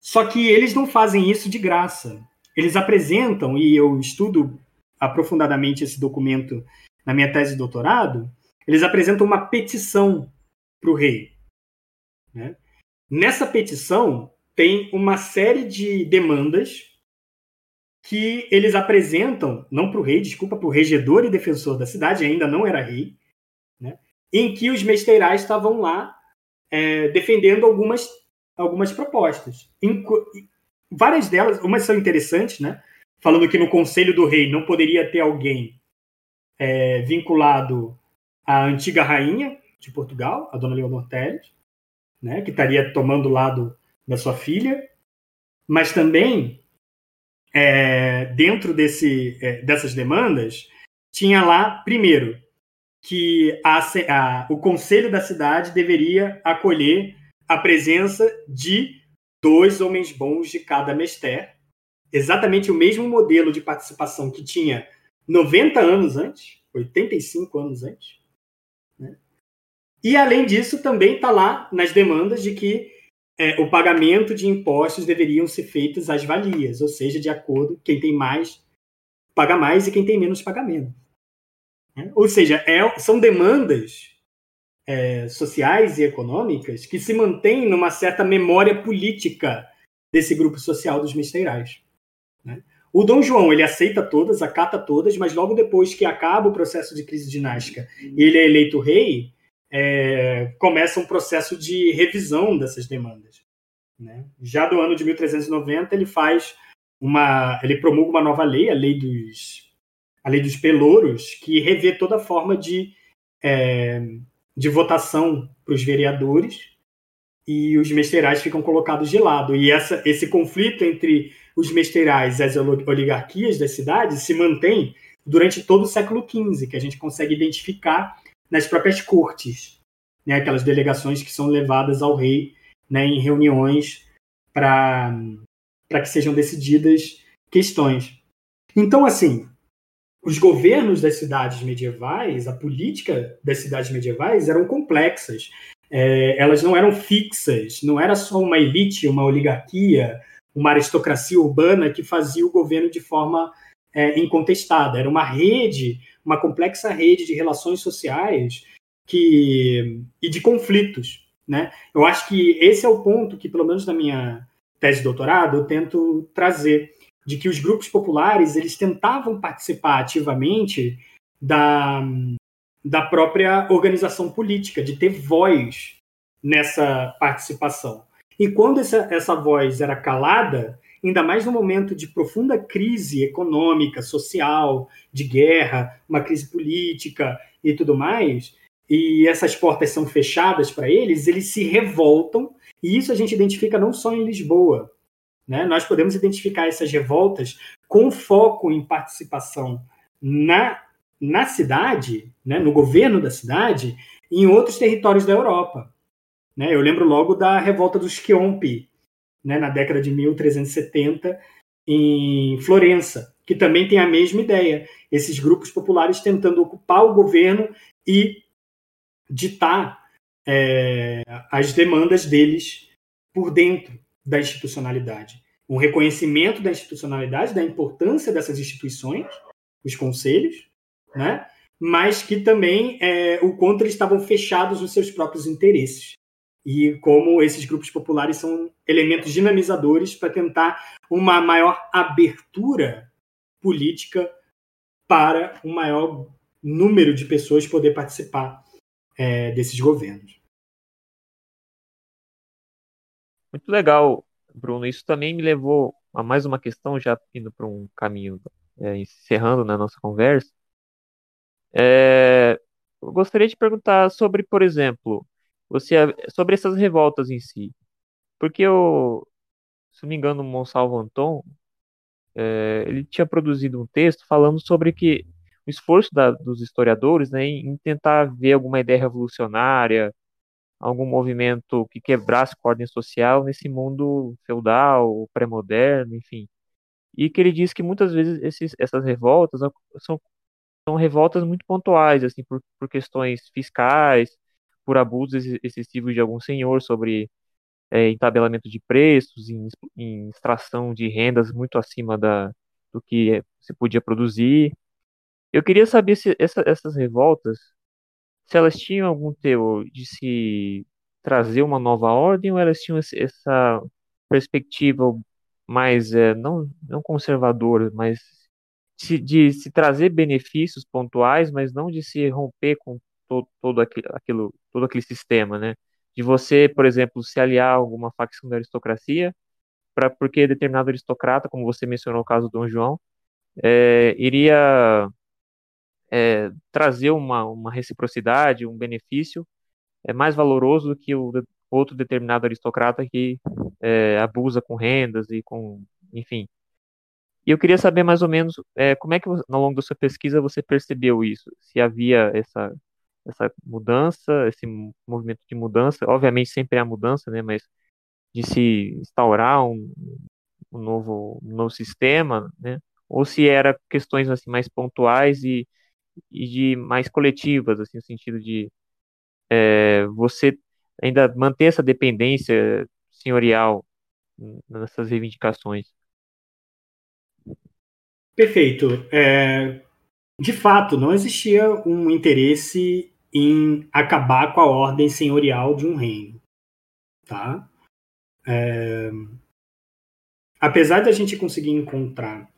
Só que eles não fazem isso de graça. Eles apresentam, e eu estudo aprofundadamente esse documento na minha tese de doutorado, eles apresentam uma petição para o rei. Né? Nessa petição tem uma série de demandas que eles apresentam, não para o rei, desculpa, para o regedor e defensor da cidade, ainda não era rei? Em que os mesteirais estavam lá é, defendendo algumas, algumas propostas. Várias delas, umas são interessantes, né? falando que no conselho do rei não poderia ter alguém é, vinculado à antiga rainha de Portugal, a dona Leonor Teles, né? que estaria tomando o lado da sua filha, mas também é, dentro desse, é, dessas demandas, tinha lá, primeiro, que a, a, o conselho da cidade deveria acolher a presença de dois homens bons de cada mestre, exatamente o mesmo modelo de participação que tinha 90 anos antes, 85 anos antes. Né? E, além disso, também está lá nas demandas de que é, o pagamento de impostos deveriam ser feitos às valias, ou seja, de acordo, quem tem mais paga mais e quem tem menos paga menos. Né? Ou seja, é, são demandas é, sociais e econômicas que se mantêm numa certa memória política desse grupo social dos mesteirais. Né? O Dom João ele aceita todas, acata todas, mas logo depois que acaba o processo de crise dinástica e ele é eleito rei, é, começa um processo de revisão dessas demandas. Né? Já do ano de 1390 ele faz uma, ele promulga uma nova lei, a lei dos, a lei dos pelouros, que revê toda a forma de, é, de votação para os vereadores e os mesteirais ficam colocados de lado. E essa, esse conflito entre os mesteirais e as oligarquias das cidades se mantém durante todo o século XV, que a gente consegue identificar nas próprias cortes, né, aquelas delegações que são levadas ao rei né, em reuniões para que sejam decididas questões. Então, assim, os governos das cidades medievais, a política das cidades medievais eram complexas. É, elas não eram fixas, não era só uma elite, uma oligarquia, uma aristocracia urbana que fazia o governo de forma é, incontestada. Era uma rede uma complexa rede de relações sociais que, e de conflitos. Né? Eu acho que esse é o ponto que, pelo menos na minha tese de doutorado, eu tento trazer, de que os grupos populares eles tentavam participar ativamente da, da própria organização política, de ter voz nessa participação. E quando essa, essa voz era calada, ainda mais no momento de profunda crise econômica, social, de guerra, uma crise política e tudo mais, e essas portas são fechadas para eles, eles se revoltam, e isso a gente identifica não só em Lisboa. Né? Nós podemos identificar essas revoltas com foco em participação na na cidade, né, no governo da cidade, em outros territórios da Europa. Né? Eu lembro logo da revolta dos Chiompi, né, na década de 1370, em Florença, que também tem a mesma ideia. Esses grupos populares tentando ocupar o governo e ditar é, as demandas deles por dentro da institucionalidade. Um reconhecimento da institucionalidade, da importância dessas instituições, os conselhos, né? mas que também é, o quanto eles estavam fechados nos seus próprios interesses. E como esses grupos populares são elementos dinamizadores para tentar uma maior abertura política para um maior número de pessoas poder participar é, desses governos. Muito legal, Bruno. Isso também me levou a mais uma questão, já indo para um caminho, é, encerrando na nossa conversa. É, eu gostaria de perguntar sobre, por exemplo, você sobre essas revoltas em si. Porque eu, se não me engano, o Monsalvo Anton, é, ele tinha produzido um texto falando sobre que o esforço da, dos historiadores né, em, em tentar ver alguma ideia revolucionária, algum movimento que quebrasse a ordem social nesse mundo feudal, pré-moderno, enfim. E que ele diz que muitas vezes esses, essas revoltas são, são revoltas muito pontuais, assim, por, por questões fiscais, por abusos excessivos de algum senhor sobre é, entabelamento de preços, em, em, extração de rendas muito acima da, do que se podia produzir. Eu queria saber se essa, essas revoltas, se elas tinham algum teor de se trazer uma nova ordem ou elas tinham essa perspectiva mais, é, não, não conservadora, mas de, de, se trazer benefícios pontuais, mas não de se romper com todo, todo aquilo, todo aquele sistema, né? De você, por exemplo, se aliar a alguma facção da aristocracia, para porque determinado aristocrata, como você mencionou o caso do Dom João, é, iria é, trazer uma, uma reciprocidade, um benefício é mais valoroso do que o outro determinado aristocrata que é, abusa com rendas e com, enfim. E eu queria saber mais ou menos é, como é que ao longo da sua pesquisa você percebeu isso, se havia essa essa mudança, esse movimento de mudança, obviamente sempre há mudança, né, mas de se instaurar um, um novo um novo sistema, né, ou se era questões assim mais pontuais e e de mais coletivas, assim, no sentido de é, você ainda manter essa dependência senhorial nessas reivindicações. Perfeito. É, de fato, não existia um interesse em acabar com a ordem senhorial de um reino, tá? É, apesar da gente conseguir encontrar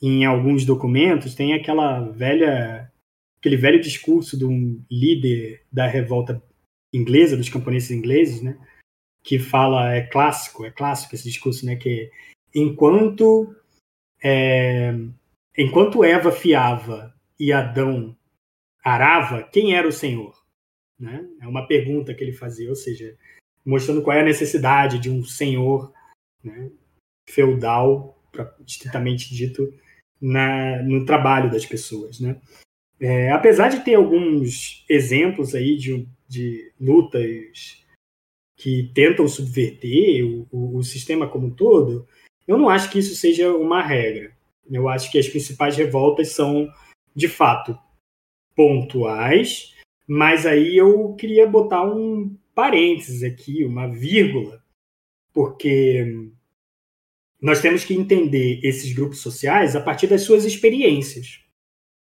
em alguns documentos tem aquela velha aquele velho discurso de um líder da revolta inglesa dos camponeses ingleses, né? Que fala é clássico, é clássico esse discurso, né? Que enquanto é, enquanto Eva fiava e Adão arava, quem era o Senhor? Né? É uma pergunta que ele fazia, ou seja, mostrando qual é a necessidade de um senhor né, feudal, estritamente dito, na, no trabalho das pessoas, né? É, apesar de ter alguns exemplos aí de, de lutas que tentam subverter o, o, o, sistema como um todo, eu não acho que isso seja uma regra. Eu acho que as principais revoltas são, de fato, pontuais, mas aí eu queria botar um parênteses aqui, uma vírgula, porque nós temos que entender esses grupos sociais a partir das suas experiências.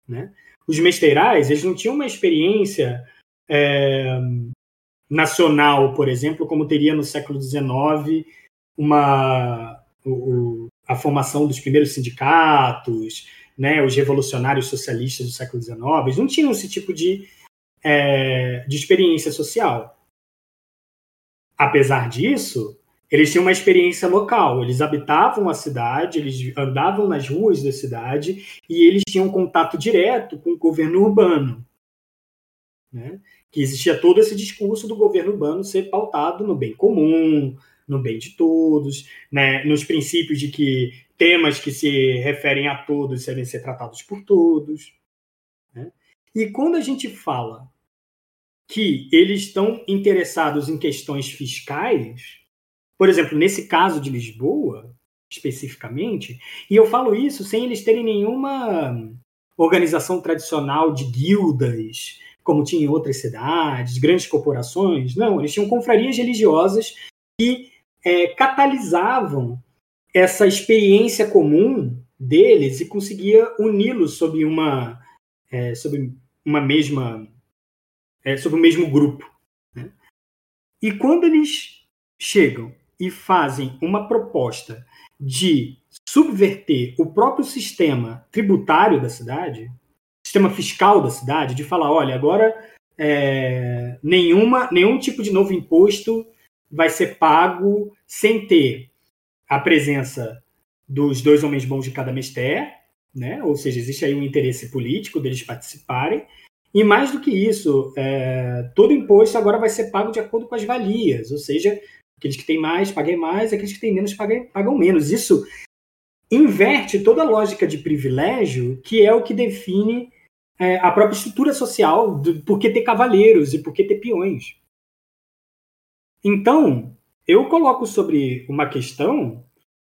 Né? Os mesteirais, eles não tinham uma experiência é, nacional, por exemplo, como teria no século XIX uma, o, a formação dos primeiros sindicatos, né, os revolucionários socialistas do século XIX, eles não tinham esse tipo de, é, de experiência social. Apesar disso, eles tinham uma experiência local. Eles habitavam a cidade, eles andavam nas ruas da cidade e eles tinham contato direto com o governo urbano. Né? Que existia todo esse discurso do governo urbano ser pautado no bem comum, no bem de todos, né? nos princípios de que temas que se referem a todos devem ser tratados por todos. Né? E quando a gente fala que eles estão interessados em questões fiscais, por exemplo, nesse caso de Lisboa, especificamente, e eu falo isso sem eles terem nenhuma organização tradicional de guildas, como tinha em outras cidades, grandes corporações. Não, eles tinham confrarias religiosas que é, catalisavam essa experiência comum deles e conseguia uni-los sob uma é, sob uma mesma é, sob o mesmo grupo. Né? E quando eles chegam e fazem uma proposta de subverter o próprio sistema tributário da cidade, sistema fiscal da cidade, de falar, olha, agora é, nenhuma, nenhum tipo de novo imposto vai ser pago sem ter a presença dos dois homens bons de cada mesté, né? ou seja, existe aí um interesse político deles participarem, e mais do que isso, é, todo imposto agora vai ser pago de acordo com as valias, ou seja, aqueles que têm mais paguem mais, aqueles que têm menos paguem, pagam menos. Isso inverte toda a lógica de privilégio, que é o que define é, a própria estrutura social do por que ter cavaleiros e por que ter peões. Então, eu coloco sobre uma questão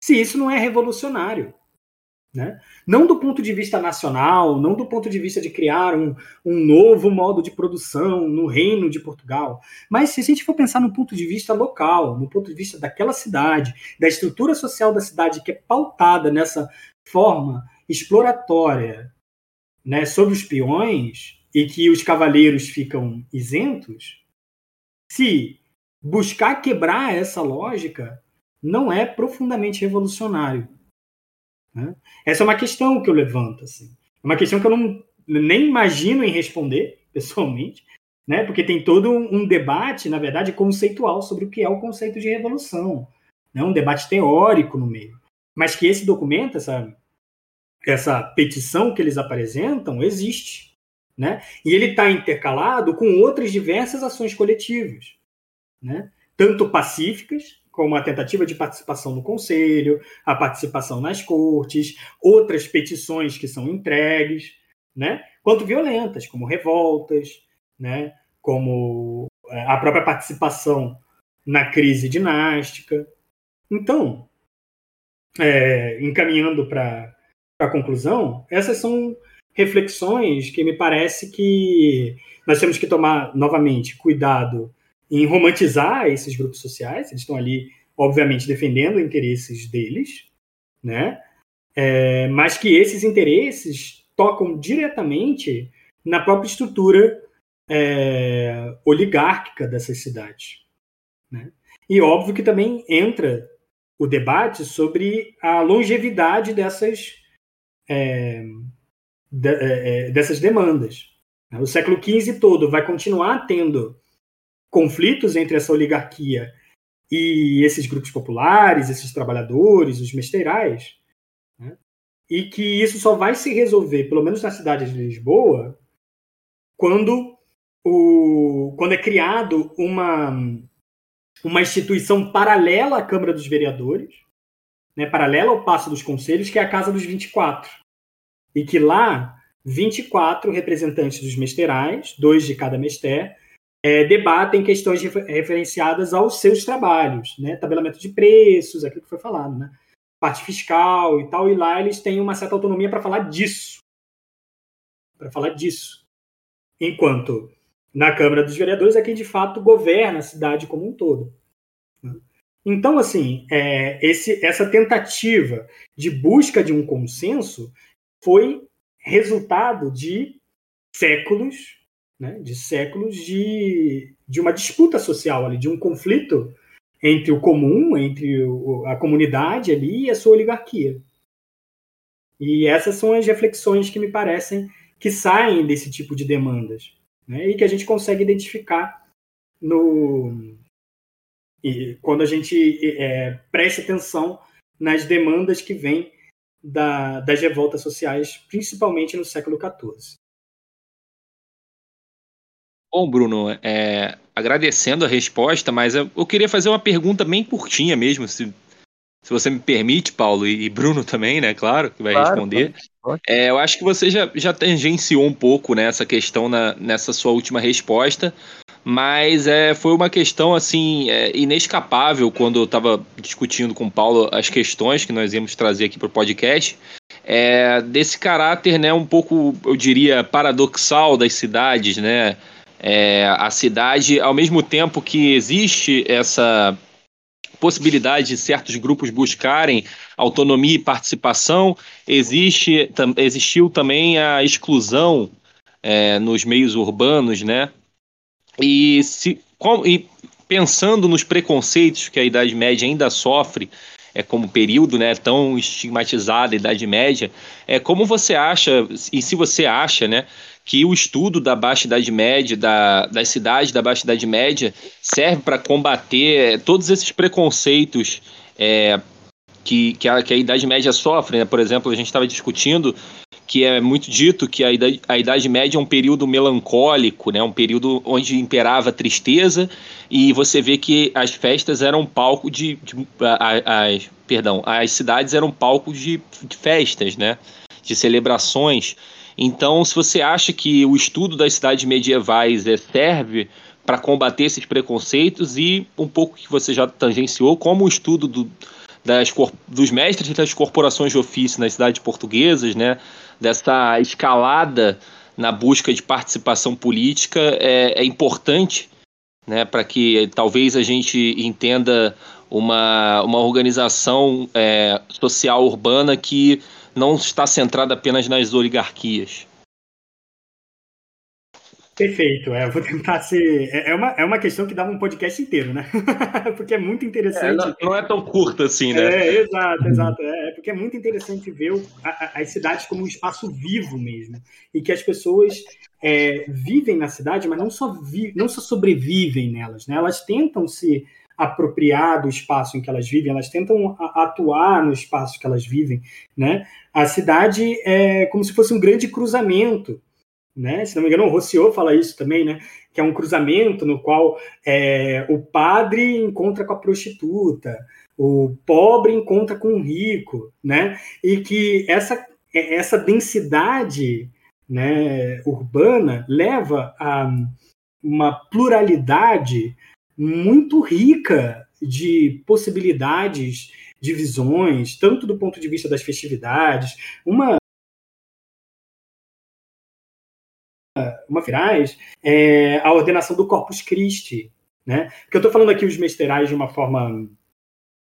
se isso não é revolucionário. Né? Não do ponto de vista nacional, não do ponto de vista de criar um, um novo modo de produção no reino de Portugal, mas se a gente for pensar no ponto de vista local, no ponto de vista daquela cidade, da estrutura social da cidade que é pautada nessa forma exploratória né, sobre os peões e que os cavaleiros ficam isentos, se buscar quebrar essa lógica não é profundamente revolucionário. Né? Essa é uma questão que eu levanto. Assim. É uma questão que eu não, nem imagino em responder, pessoalmente, né? porque tem todo um debate, na verdade, conceitual sobre o que é o conceito de revolução. Né? Um debate teórico no meio. Mas que esse documento, essa, essa petição que eles apresentam, existe. Né? E ele está intercalado com outras diversas ações coletivas, né? tanto pacíficas como a tentativa de participação no conselho, a participação nas cortes, outras petições que são entregues, né? quanto violentas, como revoltas, né? como é, a própria participação na crise dinástica. Então, é, encaminhando para a conclusão, essas são reflexões que me parece que nós temos que tomar novamente cuidado em romantizar esses grupos sociais. Eles estão ali, obviamente, defendendo interesses deles, né? É, mas que esses interesses tocam diretamente na própria estrutura é, oligárquica dessas cidades. Né? E óbvio que também entra o debate sobre a longevidade dessas, é, de, é, é dessas demandas. O século XV todo vai continuar tendo conflitos entre essa oligarquia e esses grupos populares, esses trabalhadores, os mesteirais, né? e que isso só vai se resolver, pelo menos na cidade de Lisboa, quando, o, quando é criado uma, uma instituição paralela à Câmara dos Vereadores, né, paralela ao Passo dos Conselhos, que é a Casa dos 24. E que lá, 24 representantes dos mesteirais, dois de cada mester, é, debatem questões referenciadas aos seus trabalhos, né? tabelamento de preços, aquilo que foi falado, né? parte fiscal e tal, e lá eles têm uma certa autonomia para falar disso. Para falar disso. Enquanto na Câmara dos Vereadores é quem de fato governa a cidade como um todo. Né? Então, assim, é, esse, essa tentativa de busca de um consenso foi resultado de séculos né, de séculos de, de uma disputa social ali, de um conflito entre o comum, entre o, a comunidade ali e a sua oligarquia. E essas são as reflexões que me parecem que saem desse tipo de demandas, né, e que a gente consegue identificar no quando a gente é, presta atenção nas demandas que vêm da, das revoltas sociais, principalmente no século XIV. Bom, Bruno, é, agradecendo a resposta, mas eu, eu, queria fazer uma pergunta bem curtinha mesmo, se se você me permite, Paulo, e Bruno também, né? Claro, que vai claro, responder. É, eu acho que você já, já tangenciou um pouco nessa né, questão na, nessa sua última resposta, mas é, foi uma questão assim é, inescapável quando eu estava discutindo com o Paulo as questões que nós íamos trazer aqui para o podcast. É, desse caráter, né, um pouco, eu diria, paradoxal das cidades, né? É, a cidade, ao mesmo tempo que existe essa possibilidade de certos grupos buscarem autonomia e participação, existe, tam, existiu também a exclusão é, nos meios urbanos, né? E, se, com, e pensando nos preconceitos que a Idade Média ainda sofre, é como período, né, tão estigmatizada a Idade Média, é como você acha e se você acha, né, que o estudo da Baixa Idade Média, da, das cidades da Baixa Idade Média, serve para combater todos esses preconceitos é, que, que, a, que a Idade Média sofre. Né? Por exemplo, a gente estava discutindo que é muito dito que a Idade, a Idade Média é um período melancólico, né? um período onde imperava tristeza, e você vê que as festas eram palco de. de as, perdão, as cidades eram palco de, de festas, né? de celebrações. Então, se você acha que o estudo das cidades medievais é, serve para combater esses preconceitos e um pouco que você já tangenciou, como o estudo do, das, dos mestres das corporações de ofício nas cidades portuguesas, né, dessa escalada na busca de participação política é, é importante né, para que talvez a gente entenda uma, uma organização é, social urbana que não está centrada apenas nas oligarquias. Perfeito, é, vou tentar ser. É, é uma, é uma questão que dava um podcast inteiro, né? porque é muito interessante. É, não, não, é tão curta assim, né? É, exato, exato. É, porque é muito interessante ver o, a, as cidades como um espaço vivo mesmo. E que as pessoas é, vivem na cidade, mas não só, vi, não só sobrevivem nelas, né? Elas tentam se apropriar do espaço em que elas vivem, elas tentam atuar no espaço que elas vivem, né? A cidade é como se fosse um grande cruzamento, né? Se não me engano, o Rousseau fala isso também, né? Que é um cruzamento no qual é, o padre encontra com a prostituta, o pobre encontra com o rico, né? E que essa essa densidade, né, urbana leva a uma pluralidade muito rica de possibilidades, de visões, tanto do ponto de vista das festividades, uma uma virais, é a ordenação do Corpus Christi, né? Porque eu estou falando aqui os mesteirais de uma forma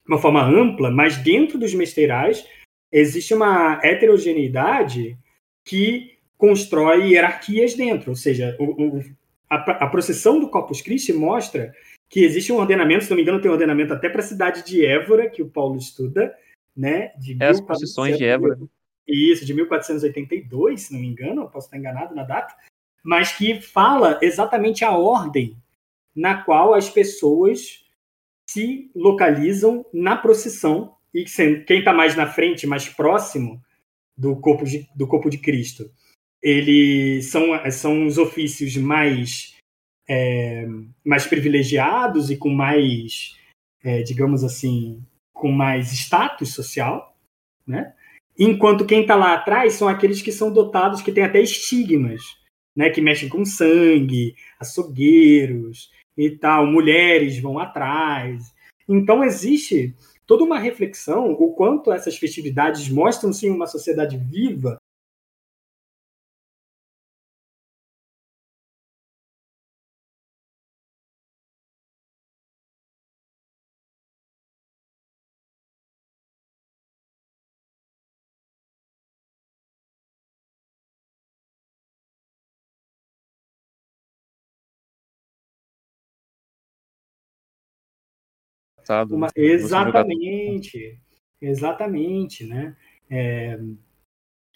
uma forma ampla, mas dentro dos mesteirais existe uma heterogeneidade que constrói hierarquias dentro, ou seja, o, o, a, a procissão do Corpus Christi mostra que existe um ordenamento, se não me engano, tem um ordenamento até para a cidade de Évora, que o Paulo estuda, né? De é, as posições de Évora. Isso, de 1482, se não me engano, posso estar enganado na data, mas que fala exatamente a ordem na qual as pessoas se localizam na procissão e quem está mais na frente, mais próximo do corpo de, do corpo de Cristo, eles são, são os ofícios mais é, mais privilegiados e com mais, é, digamos assim, com mais status social, né? Enquanto quem está lá atrás são aqueles que são dotados, que têm até estigmas, né? Que mexem com sangue, açougueiros e tal, mulheres vão atrás. Então existe toda uma reflexão o quanto essas festividades mostram sim uma sociedade viva Uma, exatamente, exatamente, né? É,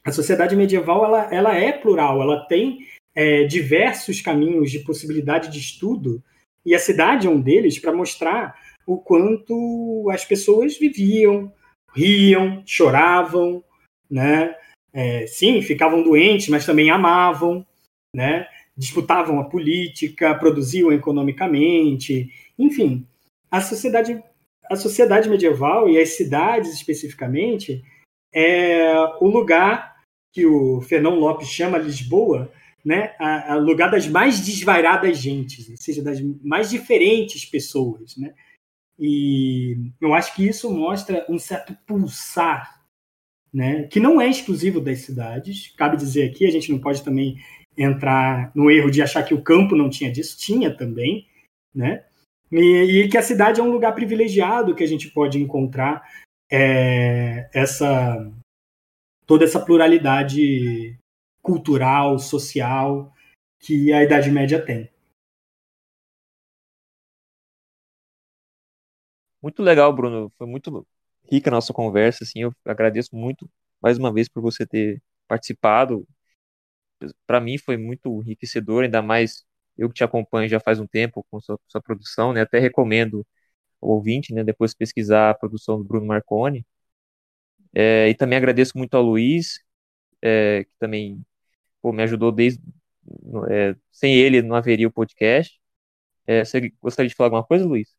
a sociedade medieval ela, ela é plural, ela tem é, diversos caminhos de possibilidade de estudo e a cidade é um deles para mostrar o quanto as pessoas viviam, riam, choravam, né? É, sim, ficavam doentes, mas também amavam, né? Disputavam a política, produziam economicamente, enfim, a sociedade a sociedade medieval e as cidades especificamente é o lugar que o Fernão Lopes chama Lisboa, né, a, a lugar das mais desvairadas gentes, ou seja, das mais diferentes pessoas, né? E eu acho que isso mostra um certo pulsar, né, que não é exclusivo das cidades. Cabe dizer aqui, a gente não pode também entrar no erro de achar que o campo não tinha disso, tinha também, né? E, e que a cidade é um lugar privilegiado que a gente pode encontrar é, essa toda essa pluralidade cultural, social que a Idade Média tem. Muito legal, Bruno. Foi muito rica a nossa conversa. Assim, eu agradeço muito mais uma vez por você ter participado. Para mim foi muito enriquecedor, ainda mais eu que te acompanho já faz um tempo com sua, sua produção, né? Até recomendo o ouvinte, né? Depois pesquisar a produção do Bruno Marconi. É, e também agradeço muito ao Luiz, é, que também pô, me ajudou desde. É, sem ele não haveria o podcast. É, você gostaria de falar alguma coisa, Luiz?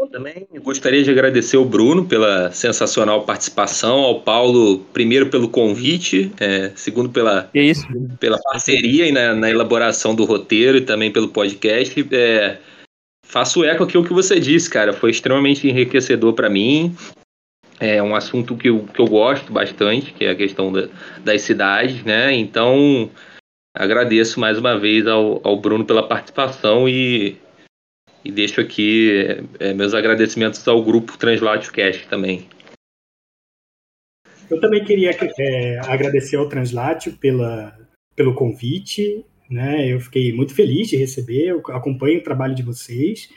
Eu também gostaria de agradecer ao Bruno pela sensacional participação, ao Paulo, primeiro pelo convite, é, segundo pela, pela parceria e na, na, elaboração do roteiro e também pelo podcast. É, faço eco aqui o que você disse, cara. Foi extremamente enriquecedor para mim. É um assunto que eu, que eu gosto bastante, que é a questão da, das cidades, né? Então, agradeço mais uma vez ao, ao Bruno pela participação e e deixo aqui é, meus agradecimentos ao grupo Translatio Cast também. Eu também queria é, agradecer ao Translatio pela, pelo convite. Né? Eu fiquei muito feliz de receber, eu acompanho o trabalho de vocês,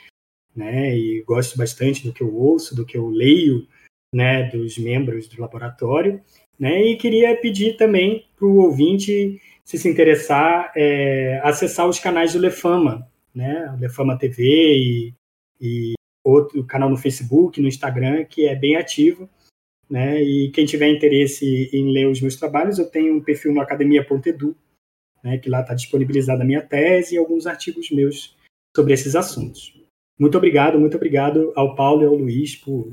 né? E gosto bastante do que eu ouço, do que eu leio, né? Dos membros do laboratório, né? E queria pedir também para o ouvinte, se se interessar, é, acessar os canais do Lefama, né? Lefama TV e, e outro canal no Facebook, no Instagram, que é bem ativo. Né? E quem tiver interesse em ler os meus trabalhos, eu tenho um perfil no academia.edu, né, que lá está disponibilizada a minha tese e alguns artigos meus sobre esses assuntos. Muito obrigado, muito obrigado ao Paulo e ao Luiz por,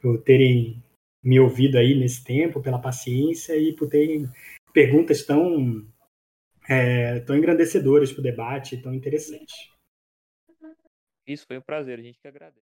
por terem me ouvido aí nesse tempo, pela paciência e por terem perguntas tão é, tão engrandecedoras para o debate, tão interessantes. Isso foi um prazer, a gente que agradece.